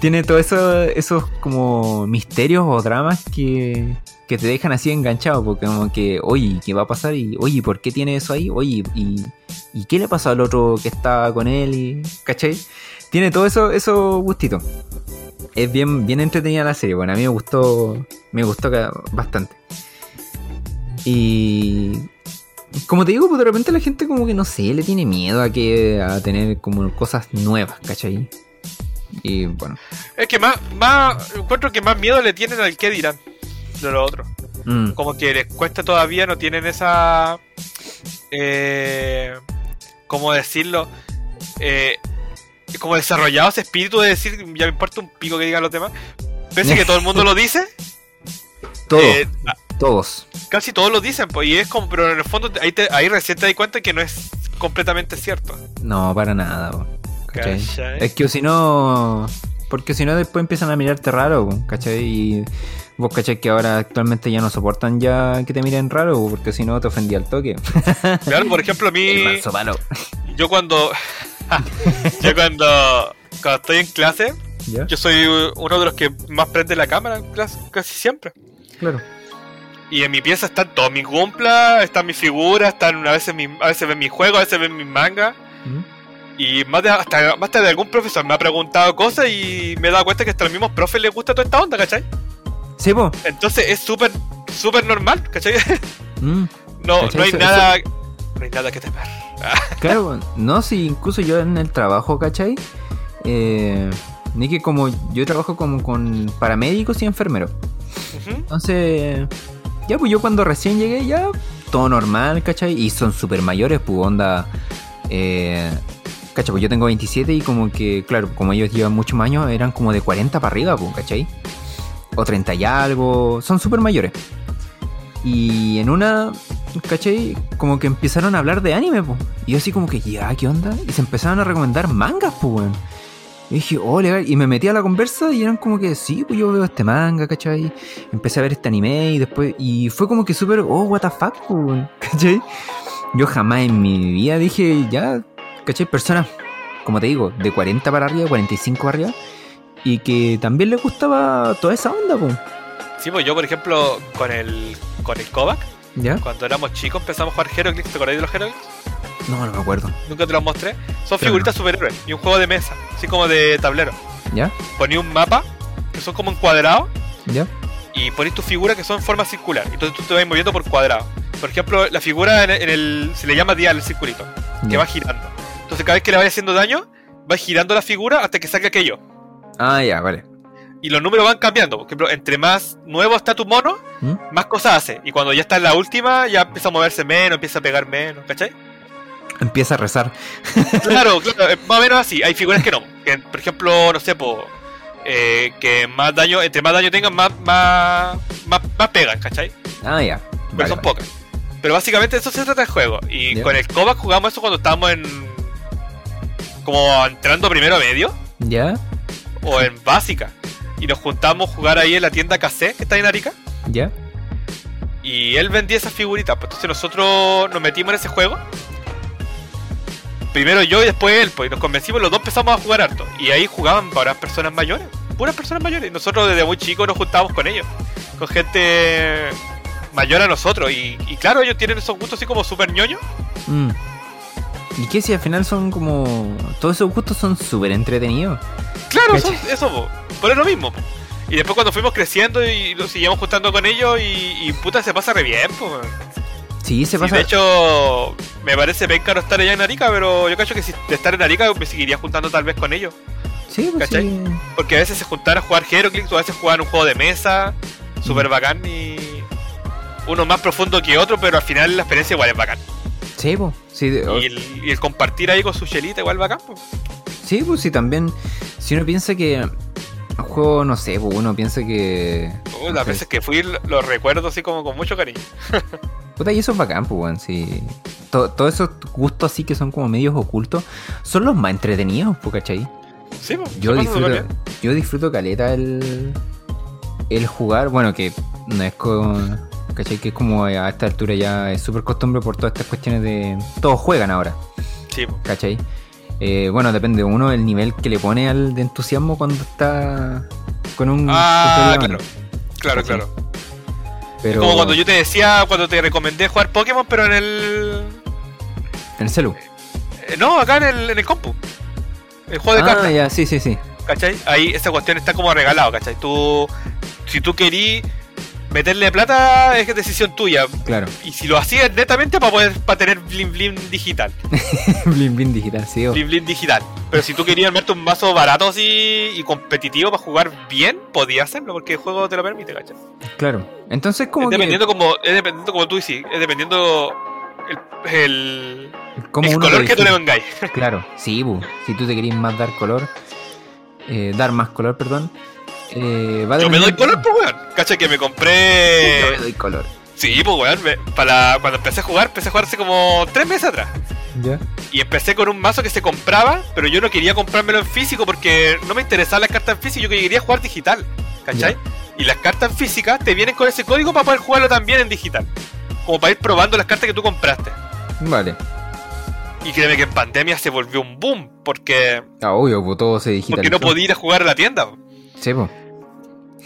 Tiene todos eso, esos como misterios o dramas que, que te dejan así enganchado. Porque como que, oye, ¿qué va a pasar? Y, oye, ¿por qué tiene eso ahí? Oye, ¿y, y qué le pasó al otro que estaba con él? Y, ¿Cachai? Tiene todo eso, eso gustito. Es bien, bien entretenida la serie. Bueno, a mí me gustó. Me gustó bastante. Y. Como te digo, pues de repente la gente como que no sé, le tiene miedo a que. a tener como cosas nuevas, ¿cachai? Y bueno. Es que más, más. Encuentro que más miedo le tienen al que dirán de lo otro. mm, Como que les cuesta todavía, no tienen esa. Eh, ¿Cómo decirlo? Eh, como desarrollado ese espíritu de decir, ya me importa un pico que digan los demás. Pese a que todo el mundo lo dice, todo, eh, todos. casi todos lo dicen, pues, y es como, pero en el fondo ahí, te- ahí recién te das cuenta que no es completamente cierto. No, para nada, ¿cachai? ¿Cachai? Es que si no. Porque si no, después empiezan a mirarte raro, ¿cachai? Y vos, ¿cachai? Que ahora actualmente ya no soportan ya que te miren raro, po, porque si no te ofendía al toque. Claro, por ejemplo, a El mí, manso yo cuando, yo cuando, cuando estoy en clase, ¿Ya? yo soy uno de los que más prende la cámara en clase, casi siempre. Claro. Y en mi pieza están todos mis cumplas, están mis figuras, están a veces, mis, a veces ven mis juegos, a veces ven mis mangas. ¿Mm? Y más de, hasta, más tarde algún profesor me ha preguntado cosas y me he dado cuenta que hasta a los mismos profes les gusta toda esta onda, ¿cachai? Sí, po. Entonces es súper, súper normal, ¿cachai? Mm, No, ¿Cachai? no hay Eso- nada, no hay nada que temer. Claro, no, si incluso yo en el trabajo, ¿cachai? Eh, ni que como yo trabajo como con paramédicos y enfermeros. Entonces, ya pues yo cuando recién llegué, ya todo normal, ¿cachai? Y son súper mayores, pues onda. Eh, ¿cachai? Pues yo tengo 27 y como que, claro, como ellos llevan muchos más años, eran como de 40 para arriba, pues, ¿cachai? O 30 y algo, son súper mayores. Y en una, ¿cachai? Como que empezaron a hablar de anime, pues. Y yo así como que, ya, ¿qué onda? Y se empezaron a recomendar mangas, pues, weón. Y dije, oh, legal. Y me metí a la conversa y eran como que, sí, pues yo veo este manga, ¿cachai? Empecé a ver este anime y después. Y fue como que súper, oh, what the fuck, weón, ¿cachai? Yo jamás en mi vida dije, ya, ¿cachai? Personas, como te digo, de 40 para arriba, 45 para arriba. Y que también les gustaba toda esa onda, pues. Sí, pues yo, por ejemplo, con el, con el Kovac, ¿Ya? cuando éramos chicos empezamos a jugar Heroclix, ¿te acordáis de los Heroclix? No, no me acuerdo. Nunca te los mostré. Son Claro. figuritas superhéroes y un juego de mesa, así como de tablero. ¿Ya? Poní un mapa, que son como encuadrados, ¿Ya? y ponís tus figuras que son en forma circular. Entonces tú te vas moviendo por cuadrado. Por ejemplo, la figura en el, en el- se le llama dial, el circulito, que va girando. Entonces cada vez que le vaya haciendo daño, va girando la figura hasta que saque aquello. Ah, ya, vale. Y los números van cambiando. Por ejemplo, entre más nuevo está tu mono, ¿Mm? más cosas hace. Y cuando ya está en la última, ya empieza a moverse menos, empieza a pegar menos, ¿cachai? Empieza a rezar. Claro, claro, es más o menos así. Hay figuras que no. Que, por ejemplo, no sé, po, eh, que más daño, entre más daño tengan, más, más, más, más pegan, ¿cachai? Ah, ya. Pero Vale, son vale. pocas. Pero básicamente eso se trata el juego. Y con el Kovac jugamos eso cuando estábamos en. como entrando primero a medio ¿Ya? o en básica. Y nos juntamos a jugar ahí en la tienda KC que está en Arica. ¿Ya? Y él vendía esas figuritas. Pues entonces nosotros nos metimos en ese juego. Primero yo y después él, pues y nos convencimos, los dos empezamos a jugar harto. Y ahí jugaban para personas mayores, puras personas mayores. Y nosotros desde muy chicos nos juntábamos con ellos, con gente mayor a nosotros. Y, y claro, ellos tienen esos gustos así como súper ñoños. Mm. ¿Y qué si al final son como... Todos esos gustos son súper entretenidos? Claro, Cacha. eso, po. pero es lo mismo. po. Y después cuando fuimos creciendo y nos seguíamos juntando con ellos y, y puta se pasa re bien, pues. Sí, se Sí, pasa... de hecho, me parece penca no estar allá en Arica, pero yo cacho que si de estar en Arica me seguiría juntando tal vez con ellos. Sí, pues ¿cachai? sí. Porque a veces se juntaban a jugar Heroclix o a veces jugaban un juego de mesa, Mm. súper bacán y uno más profundo que otro, pero al final la experiencia igual es bacán. Sí, pues. Sí, de- Y el, y el compartir ahí con su chelita igual bacán. po. sí, pues sí, también... Si uno piensa que... Un juego, no sé, pues uno piensa que... Uh, no las sé. veces que fui lo, recuerdo así como con mucho cariño. Puta, y eso es bacán, pues, weón, sí. To- Todos esos gustos así que son como medios ocultos son los más entretenidos, pues, ¿cachai? Sí, po, Yo disfruto, yo disfruto caleta el, el jugar, bueno, que no es con, ¿cachai? Que es como a esta altura ya es súper costumbre por todas estas cuestiones de... Todos juegan ahora, Sí. ¿cachai? Eh, bueno, depende de uno el nivel que le pone al de entusiasmo cuando está con un... Ah, claro. Claro. Pero Como cuando yo te decía, cuando te recomendé jugar Pokémon, pero en el. En el celu. eh, No, acá en el, en el compu. El juego de Ah, cartas, ya, sí, sí, sí. ¿cachai? Ahí esa cuestión está como regalado, ¿cachai? Tú, si tú querís meterle plata, es decisión tuya. Claro. Y si lo hacías netamente para poder para tener Blim Blim digital. blin blin digital, sí. oh. Blim Blim digital. Pero si tú querías meterte un mazo barato así y competitivo para jugar bien, podías hacerlo porque el juego te lo permite, ¿cachai? Claro. Entonces como Es que... dependiendo como, es dependiendo como tú dices, es dependiendo el, el, como el uno color que tú le vengáis. Claro, sí, bu. si tú te querís más dar color, eh, dar más color, perdón. Eh, va Yo me doy color, pues weón. Cacha que me Yo me compré. doy color. Sí, pues weón. me- Para cuando empecé a jugar, empecé a jugar hace como tres meses atrás. ¿Ya? Y empecé con un mazo que se compraba, pero yo no quería comprármelo en físico porque no me interesaban las cartas en físico, yo quería jugar digital. ¿Cachai? Y las cartas físicas te vienen con ese código para poder jugarlo también en digital. Como para ir probando las cartas que tú compraste. Vale. Y créeme que en pandemia se volvió un boom, porque, Ah, obvio, pues todo se digitalizó. porque no podía ir a jugar a la tienda. Po. Sí, po.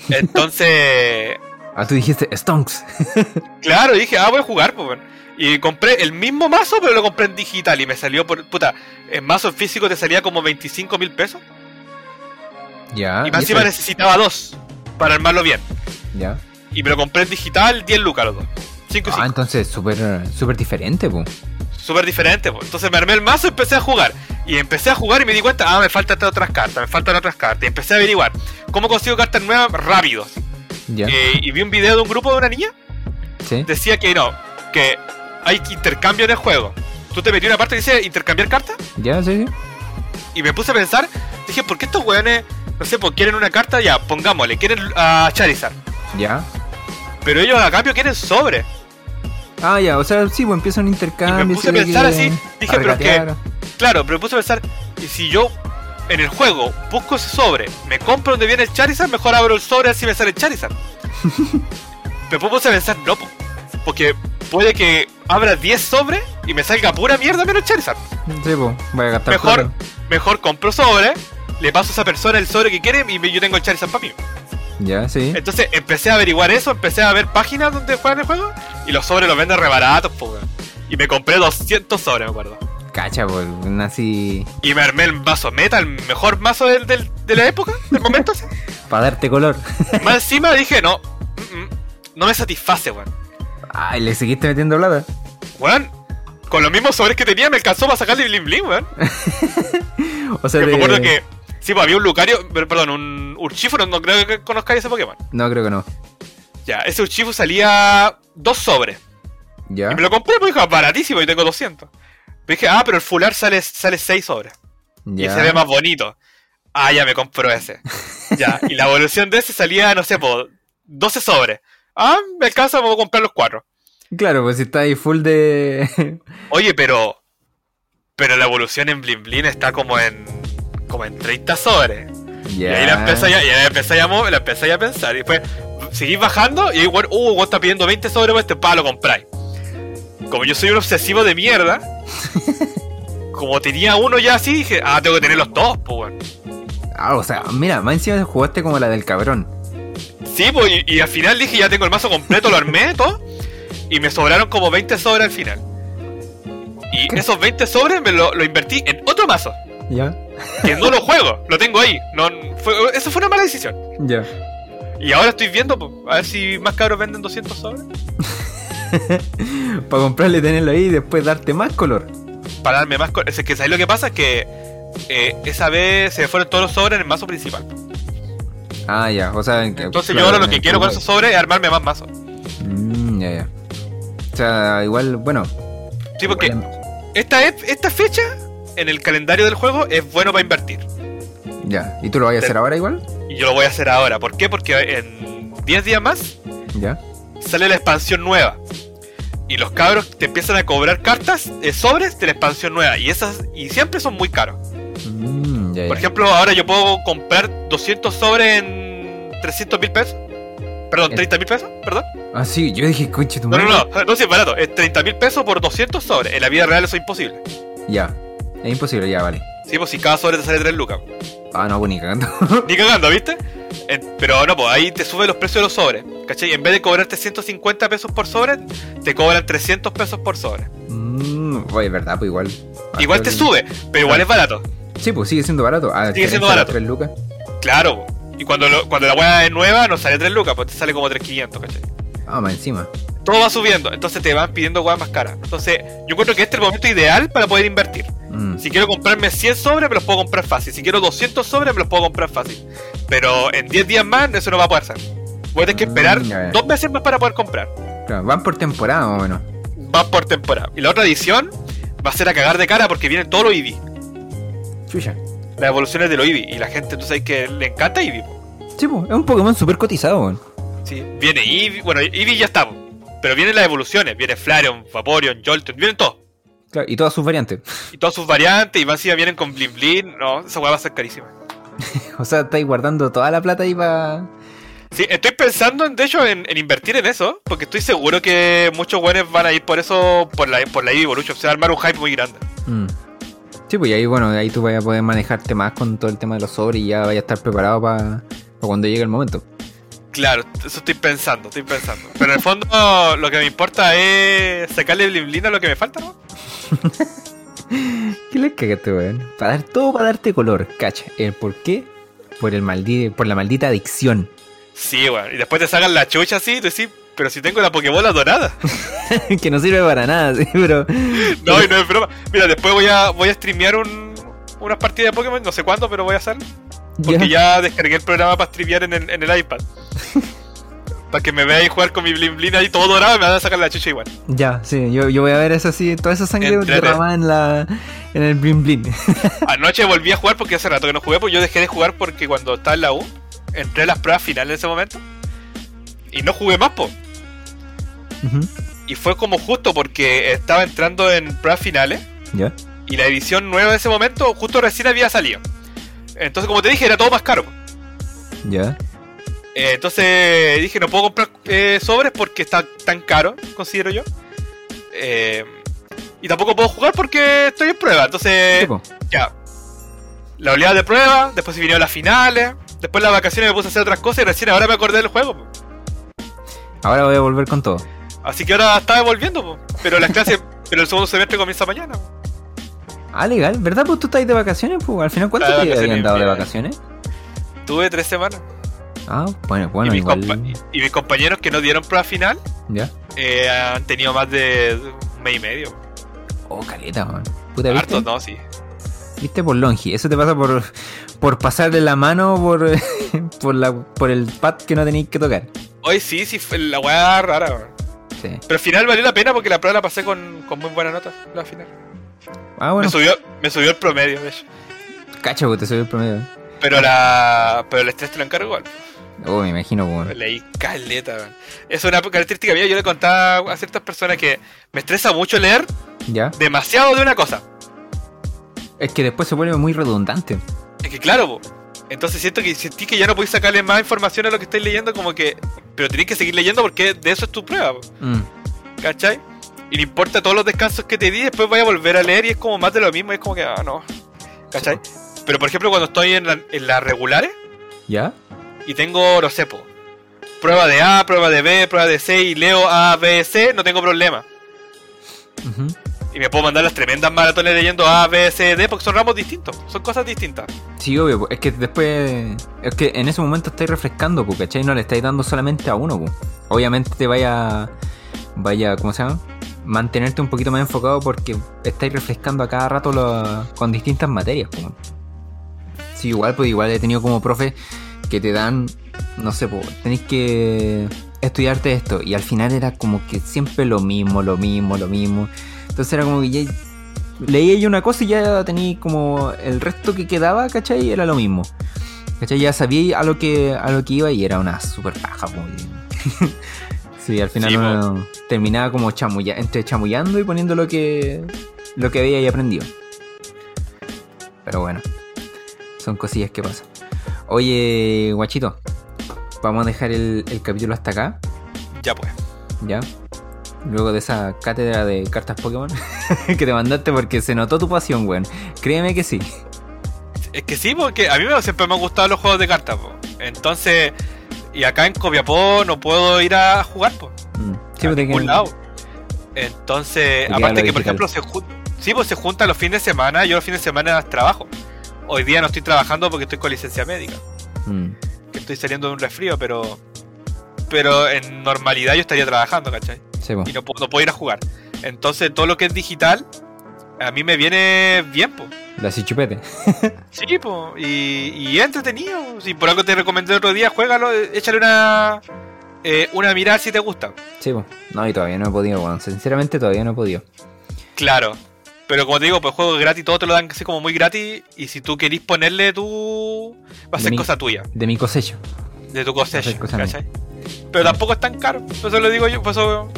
Entonces, Ah, tú dijiste Stonks. claro, dije, ah, voy a jugar, pues. Y compré el mismo mazo, pero lo compré en digital y me salió por. Puta, en mazo físico te salía como 25 mil pesos. ya. y más ¿y encima eso? necesitaba dos para armarlo bien. Ya. Y me lo compré en digital, 10 lucas los dos. 5 y Ah, 5. entonces súper súper diferente, pues. Súper diferente, pues. Entonces me armé el mazo y empecé a jugar. Y empecé a jugar y me di cuenta, ah, me faltan otras cartas, me faltan otras cartas. Y empecé a averiguar cómo consigo cartas nuevas rápido. Ya. Eh, y vi un video de un grupo de una niña sí. decía que no, que hay intercambio en el juego. Tú te metí una parte que dice intercambiar cartas Ya, sí, sí. y me puse a pensar, dije, ¿por qué estos weones, no sé, pues quieren una carta? Ya, pongámosle, quieren a Charizard. Ya. Pero ellos a cambio quieren sobre. Ah, ya, o sea, sí, pues empieza un Y intercambio. me puse se a pensar así, dije, pero es que. Claro, pero me puse a pensar, y si yo en el juego busco ese sobre, me compro donde viene el Charizard, mejor abro el sobre así me sale el Charizard. me puse a pensar, no, po, porque puede que abra 10 sobres y me salga pura mierda menos Charizard. Sí, pues, voy a gastar Mejor, mejor compro sobre, le paso a esa persona el sobre que quiere y yo tengo el Charizard para mí. Ya, sí. Entonces empecé a averiguar eso, empecé a ver páginas donde juegan el juego y los sobres los venden re baratos, po, weón. Y me compré 200 sobres, me acuerdo. Cacha, pues, así. Y me armé el mazo meta, el mejor mazo del, del- de la época, del momento. Para darte color. Más encima dije, no, mm, mm, no me satisface, weón. Ay, le seguiste metiendo plata. Weón, con los mismos sobres que tenía me alcanzó para sacarle bling bling, weón. O sea, me acuerdo que, sí, pues había un Lucario, per- perdón, un Urshifu, no, creo que conozcáis ese Pokémon. No, creo que no. Ya, ese Urshifu salía dos sobres. Ya. Y me lo compré, pues dijo, baratísimo, y tengo 200. Pero dije, ah, pero el fular sale, sale 6 sobres. Y Ya. se ve más bonito. Ah, ya me compro ese. Ya, y la evolución de ese salía, no sé, por 12 sobres. Ah, me alcanza, puedo comprar los cuatro. Claro, pues si está ahí full de. Oye, pero. Pero la evolución en Blin Blin está como en. como en 30 sobres. Y ahí la y ahí empecé a, mo- la empecé a pensar. Y después seguís bajando y igual, uh, vos estás pidiendo 20 sobres, pues este pa lo compráis. Como yo soy un obsesivo de mierda, como tenía uno ya así, dije, ah, tengo que tenerlos todos, pues bueno. Ah, o sea, mira, más encima jugaste como la del cabrón. Sí, pues, y, y al final dije, ya tengo el mazo completo, lo armé todo. Y me sobraron como 20 sobres al final. Y ¿Qué? esos 20 sobres me lo, lo invertí en otro mazo. Ya. Que no lo juego, lo tengo ahí. No, fue, eso fue una mala decisión. Ya. Y ahora estoy viendo, pues, a ver si más cabros venden 200 sobres. Para comprarle y tenerlo ahí y después darte más color. Para darme más... co- Es que ¿sabes lo que pasa? Es que eh, esa vez se fueron todos los sobres en el mazo principal. Ah, ya. O sea, Entonces claro, yo ahora lo que quiero con esos sobres es armarme más mazos. Mm, ya, ya. O sea, igual, bueno. Sí, porque igual- esta, esta fecha en el calendario del juego es bueno para invertir. Ya. ¿Y tú lo vas a hacer ahora igual? Y yo lo voy a hacer ahora. ¿Por qué? Porque en 10 días más Ya. Sale la expansión nueva. Y los cabros te empiezan a cobrar cartas, eh, sobres de la expansión nueva. Y esas y siempre son muy caros. Mm, Por ejemplo, ahora yo puedo comprar 200 sobres en 300 mil pesos. Perdón, Eh. 30 mil pesos, perdón. Ah, sí, yo dije, coche, tu No, no, madre. no, no, si es barato. Es 30 mil pesos por 200 sobres. En la vida real eso es imposible. Ya. Es imposible, ya, vale. Sí, pues si cada sobre te sale 3 lucas. Ah, no, pues ni cagando. Ni cagando, ¿viste? En- pero no, pues ahí te sube los precios de los sobres. ¿Cachai? En vez de cobrarte 150 pesos por sobre, te cobran 300 pesos por sobre. mm, oye, verdad, pues igual. Igual te creo sube, pero igual es barato. Sí, pues sigue siendo barato. Ah, Sigue siendo barato. tres lucas. Claro. Y cuando, lo- cuando la weá es nueva, no sale 3 lucas, pues te sale como 3.500, ¿cachai? Ah, más encima. Todo va subiendo, entonces te van pidiendo weas más caras. Entonces, yo encuentro que este es el momento ideal para poder invertir. Mm. Si quiero comprarme 100 sobres, me los puedo comprar fácil. Si quiero 200 sobres, me los puedo comprar fácil. Pero en 10 días más, eso no va a poder ser. Voy a tener que esperar Mm, dos meses más para poder comprar. Claro, van por temporada o menos. Va por temporada. Y la otra edición va a ser a cagar de cara porque vienen todos los Eevee. Chucha. Las evoluciones de los Eevee. Y la gente, tú sabes que le encanta Eevee. po. Sí, pues, es un Pokémon súper cotizado, weón. Sí. Viene Eevee. Bueno, Eevee ya está. po. Pero vienen las evoluciones. Viene Flareon, Vaporeon, Jolteon. Vienen todos. Claro, y todas sus variantes. Y todas sus variantes. Y más encima vienen con Blin Blin. No, esa weá va a ser carísima. O sea, estáis guardando toda la plata ahí para. Sí, estoy pensando, en, de hecho, en, en invertir en eso, porque estoy seguro que muchos buenos van a ir por eso, por la, por la Evolution. Se va a armar un hype muy grande. Mm. Sí, pues y ahí, bueno, ahí tú vas a poder manejarte más con todo el tema de los sobres y ya vayas a estar preparado para cuando llegue el momento. Claro, eso estoy pensando, estoy pensando. Pero en el fondo, lo que me importa es sacarle Blin Blin a lo que me falta, ¿no? ¿Qué le cagaste, weón? Para dar todo para darte color, cacha. ¿El por qué? Por, el maldi por la maldita adicción. Sí, weón. Y después te sacan la chucha así y decís, pero si tengo la Pokébola dorada. que no sirve para nada, sí, pero. No, y no es broma. Mira, después voy a, voy a streamear un, unas partidas de Pokémon, no sé cuándo, pero voy a hacer. Porque ya descargué el programa para streamear en el, en el iPad. Para que me veáis jugar con mi Blin Blin ahí todo dorado y me van a sacar la chucha igual. Ya, sí, yo, yo voy a ver eso así, toda esa sangre Entrete. derramada en la en el blin blin. Anoche volví a jugar porque hace rato que no jugué, pues yo dejé de jugar porque cuando estaba en la U, entré a las pruebas finales en ese momento. Y no jugué más, po. Y fue como justo porque estaba entrando en pruebas finales Ya. y la edición nueva de ese momento justo recién había salido. Entonces, como te dije, era todo más caro. Ya. Eh, entonces dije, no puedo comprar eh, sobres porque está tan caro, considero yo. Eh, y tampoco puedo jugar porque estoy en prueba. Entonces, ya. La oleada de prueba, después se vinieron las finales, después las vacaciones me puse a hacer otras cosas y recién ahora me acordé del juego. Ahora voy a volver con todo. Así que ahora estaba volviendo, po. pero las clases, pero el segundo semestre comienza mañana. po. Ah, legal. ¿Verdad? Pues tú estás de vacaciones, pues. Al final, ¿cuánto Ah, te habían dado de vacaciones? Tuve tres semanas. Ah, bueno, bueno, y, mis igual. compa- y mis compañeros que no dieron prueba final Ya. eh, han tenido más de un mes y medio. Oh, caleta, man. Puta, ¿viste? Hartos, no, sí. Viste por longi. Eso te pasa por, por pasarle la mano por, por, la, por el pad que no tenéis que tocar. Hoy sí, sí, fue la weá rara, weón. Sí. Pero al final valió la pena porque la prueba la pasé con, con muy buena nota, la final. Ah, bueno. Me, subió, me subió el promedio, de hecho. Pues te subió el promedio. Pero la pero el estrés te lo encargo igual. Oh, me imagino, weón. Leí caleta, weón. Es una característica mía. Yo le contaba a ciertas personas que me estresa mucho leer ¿Ya? demasiado de una cosa. Es que después se vuelve muy redundante. Es que claro, po. entonces siento que sentí que ya no podéis sacarle más información a lo que estáis leyendo, como que. Pero tenéis que seguir leyendo porque de eso es tu prueba, po, Mm. ¿cachai? Y no importa todos los descansos que te di, después voy a volver a leer y es como más de lo mismo, y es como que, ah, no. ¿cachai? Pero por ejemplo, cuando estoy en, la- en las regulares ¿Ya? Y tengo, no sé, po, prueba de A, prueba de B, prueba de C y leo A, B, C, no tengo problema. Y me puedo mandar las tremendas maratones leyendo A, B, C, D porque son ramos distintos, son cosas distintas. Sí, obvio, es que después. Es que en ese momento estáis refrescando, po, ¿cachai? No le estáis dando solamente a uno, po. Obviamente te vaya. Vaya, ¿cómo se llama? Mantenerte un poquito más enfocado porque estáis refrescando a cada rato lo- con distintas materias, po. Sí, igual, pues igual he tenido como profe que te dan. No sé, tenéis que estudiarte esto. Y al final era como que siempre lo mismo, lo mismo, lo mismo. Entonces era como que ya leía yo una cosa y ya tenía como el resto que quedaba, ¿cachai? Era lo mismo. ¿Cachai? Ya sabía a lo que, a lo que iba y era una super paja, muy Sí, al final Sí, uno terminaba como chamulla, entre chamullando y poniendo lo que, lo que había ahí aprendido. Pero bueno, son cosillas que pasan. Oye, guachito, vamos a dejar el, el capítulo hasta acá, Ya pues. ¿ya? Luego de esa cátedra de cartas Pokémon que te mandaste porque se notó tu pasión, weón. Créeme que sí. Es que sí, porque a mí siempre me han gustado los juegos de cartas, po. Entonces, y acá en Copiapó no puedo ir a jugar, po. Mm. Sí, a pues, ningún lado. Entonces, aparte que, por ejemplo, se jun- sí, pues se juntan los fines de semana, yo los fines de semana trabajo. Hoy día no estoy trabajando porque estoy con licencia médica, Mm. que estoy saliendo de un resfrío, pero pero en normalidad yo estaría trabajando, ¿cachai? Sí, po. Y no, pu- no puedo ir a jugar. Entonces, todo lo que es digital, a mí me viene bien, pues. La chupete. Sí, po, y, y entretenido. Si por algo te recomendé otro día, juégalo, échale una eh, una mirada si te gusta. Sí, po. No, y todavía no he podido, weón. Sinceramente todavía no he podido. Claro. Pero como te digo, pues juego gratis, todo te lo dan así como muy gratis. Y si tú querís ponerle tú, va a ser mi- cosa tuya, De mi cosecha. de tu cosecha. ¿cachai? Pero tampoco es tan caro, por eso lo digo yo, por eso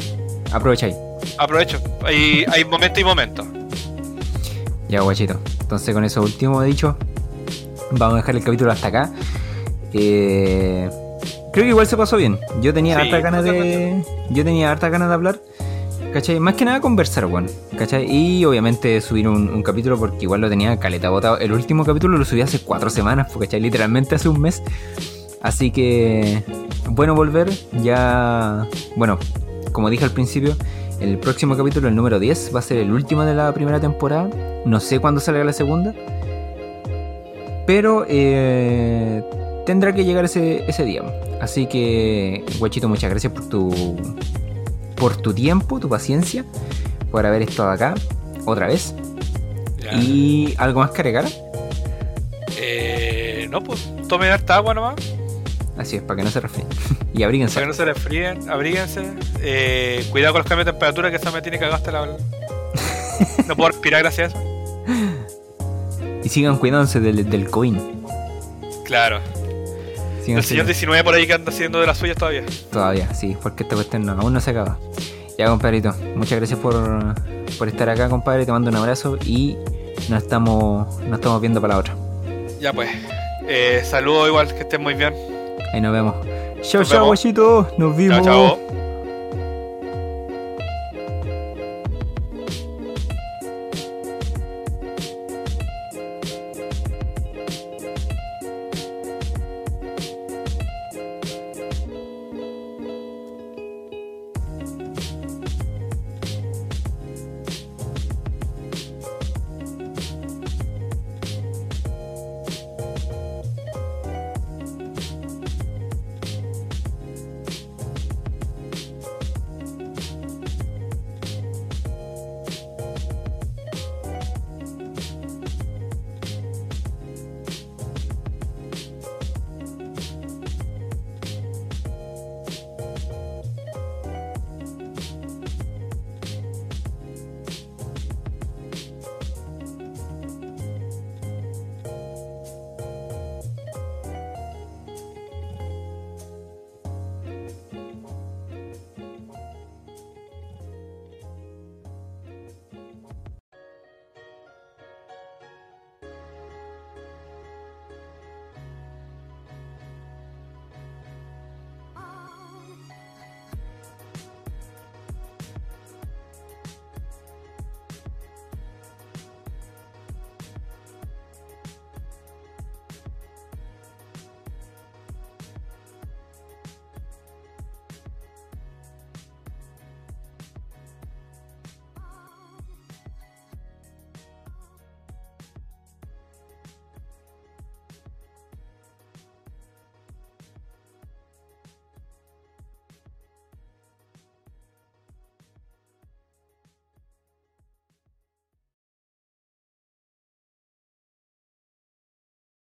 Aprovecha ahí. aprovecho. Hay, hay momentos y momentos. Ya, guachito. Entonces, con eso último dicho, vamos a dejar el capítulo hasta acá. Eh, creo que igual se pasó bien. Yo tenía Sí, harta ganas de. Yo tenía harta ganas de hablar. ¿Cachai? Más que nada conversar, weón. ¿Cachai? Y obviamente subir un, capítulo porque igual lo tenía caleta botado. El último capítulo lo subí hace cuatro semanas, pues, ¿cachai? Literalmente hace un mes. Así que, bueno, volver. Ya, bueno, como dije al principio, el próximo capítulo, el número 10, va a ser el último de la primera temporada. No sé cuándo salga la segunda. Pero eh, tendrá que llegar ese, ese día. Así que, guachito, muchas gracias por tu, por tu tiempo, tu paciencia, por haber estado acá otra vez. Ya. Y algo más que agregar. Eh, no, pues tomen harta agua nomás, Así es, para que no se resfríen. y abríguense. para que no se resfríen, abríguense. Eh, cuidado con los cambios de temperatura, que esa me tiene cagada hasta la. No puedo respirar gracias a eso. Y sigan cuidándose del, del COVID. Claro. Sigan El señor 19 por ahí que anda haciendo de las suyas todavía. Todavía, sí, porque esta cuestión no, aún no se acaba. Ya, compadrito, muchas gracias por, por estar acá, compadre. Te mando un abrazo y nos estamos, nos estamos viendo para la otra. Ya pues. Eh, saludos igual, que estén muy bien. Ahí nos vemos. Chao, chao, guachito. Nos vimos. Chao, chao.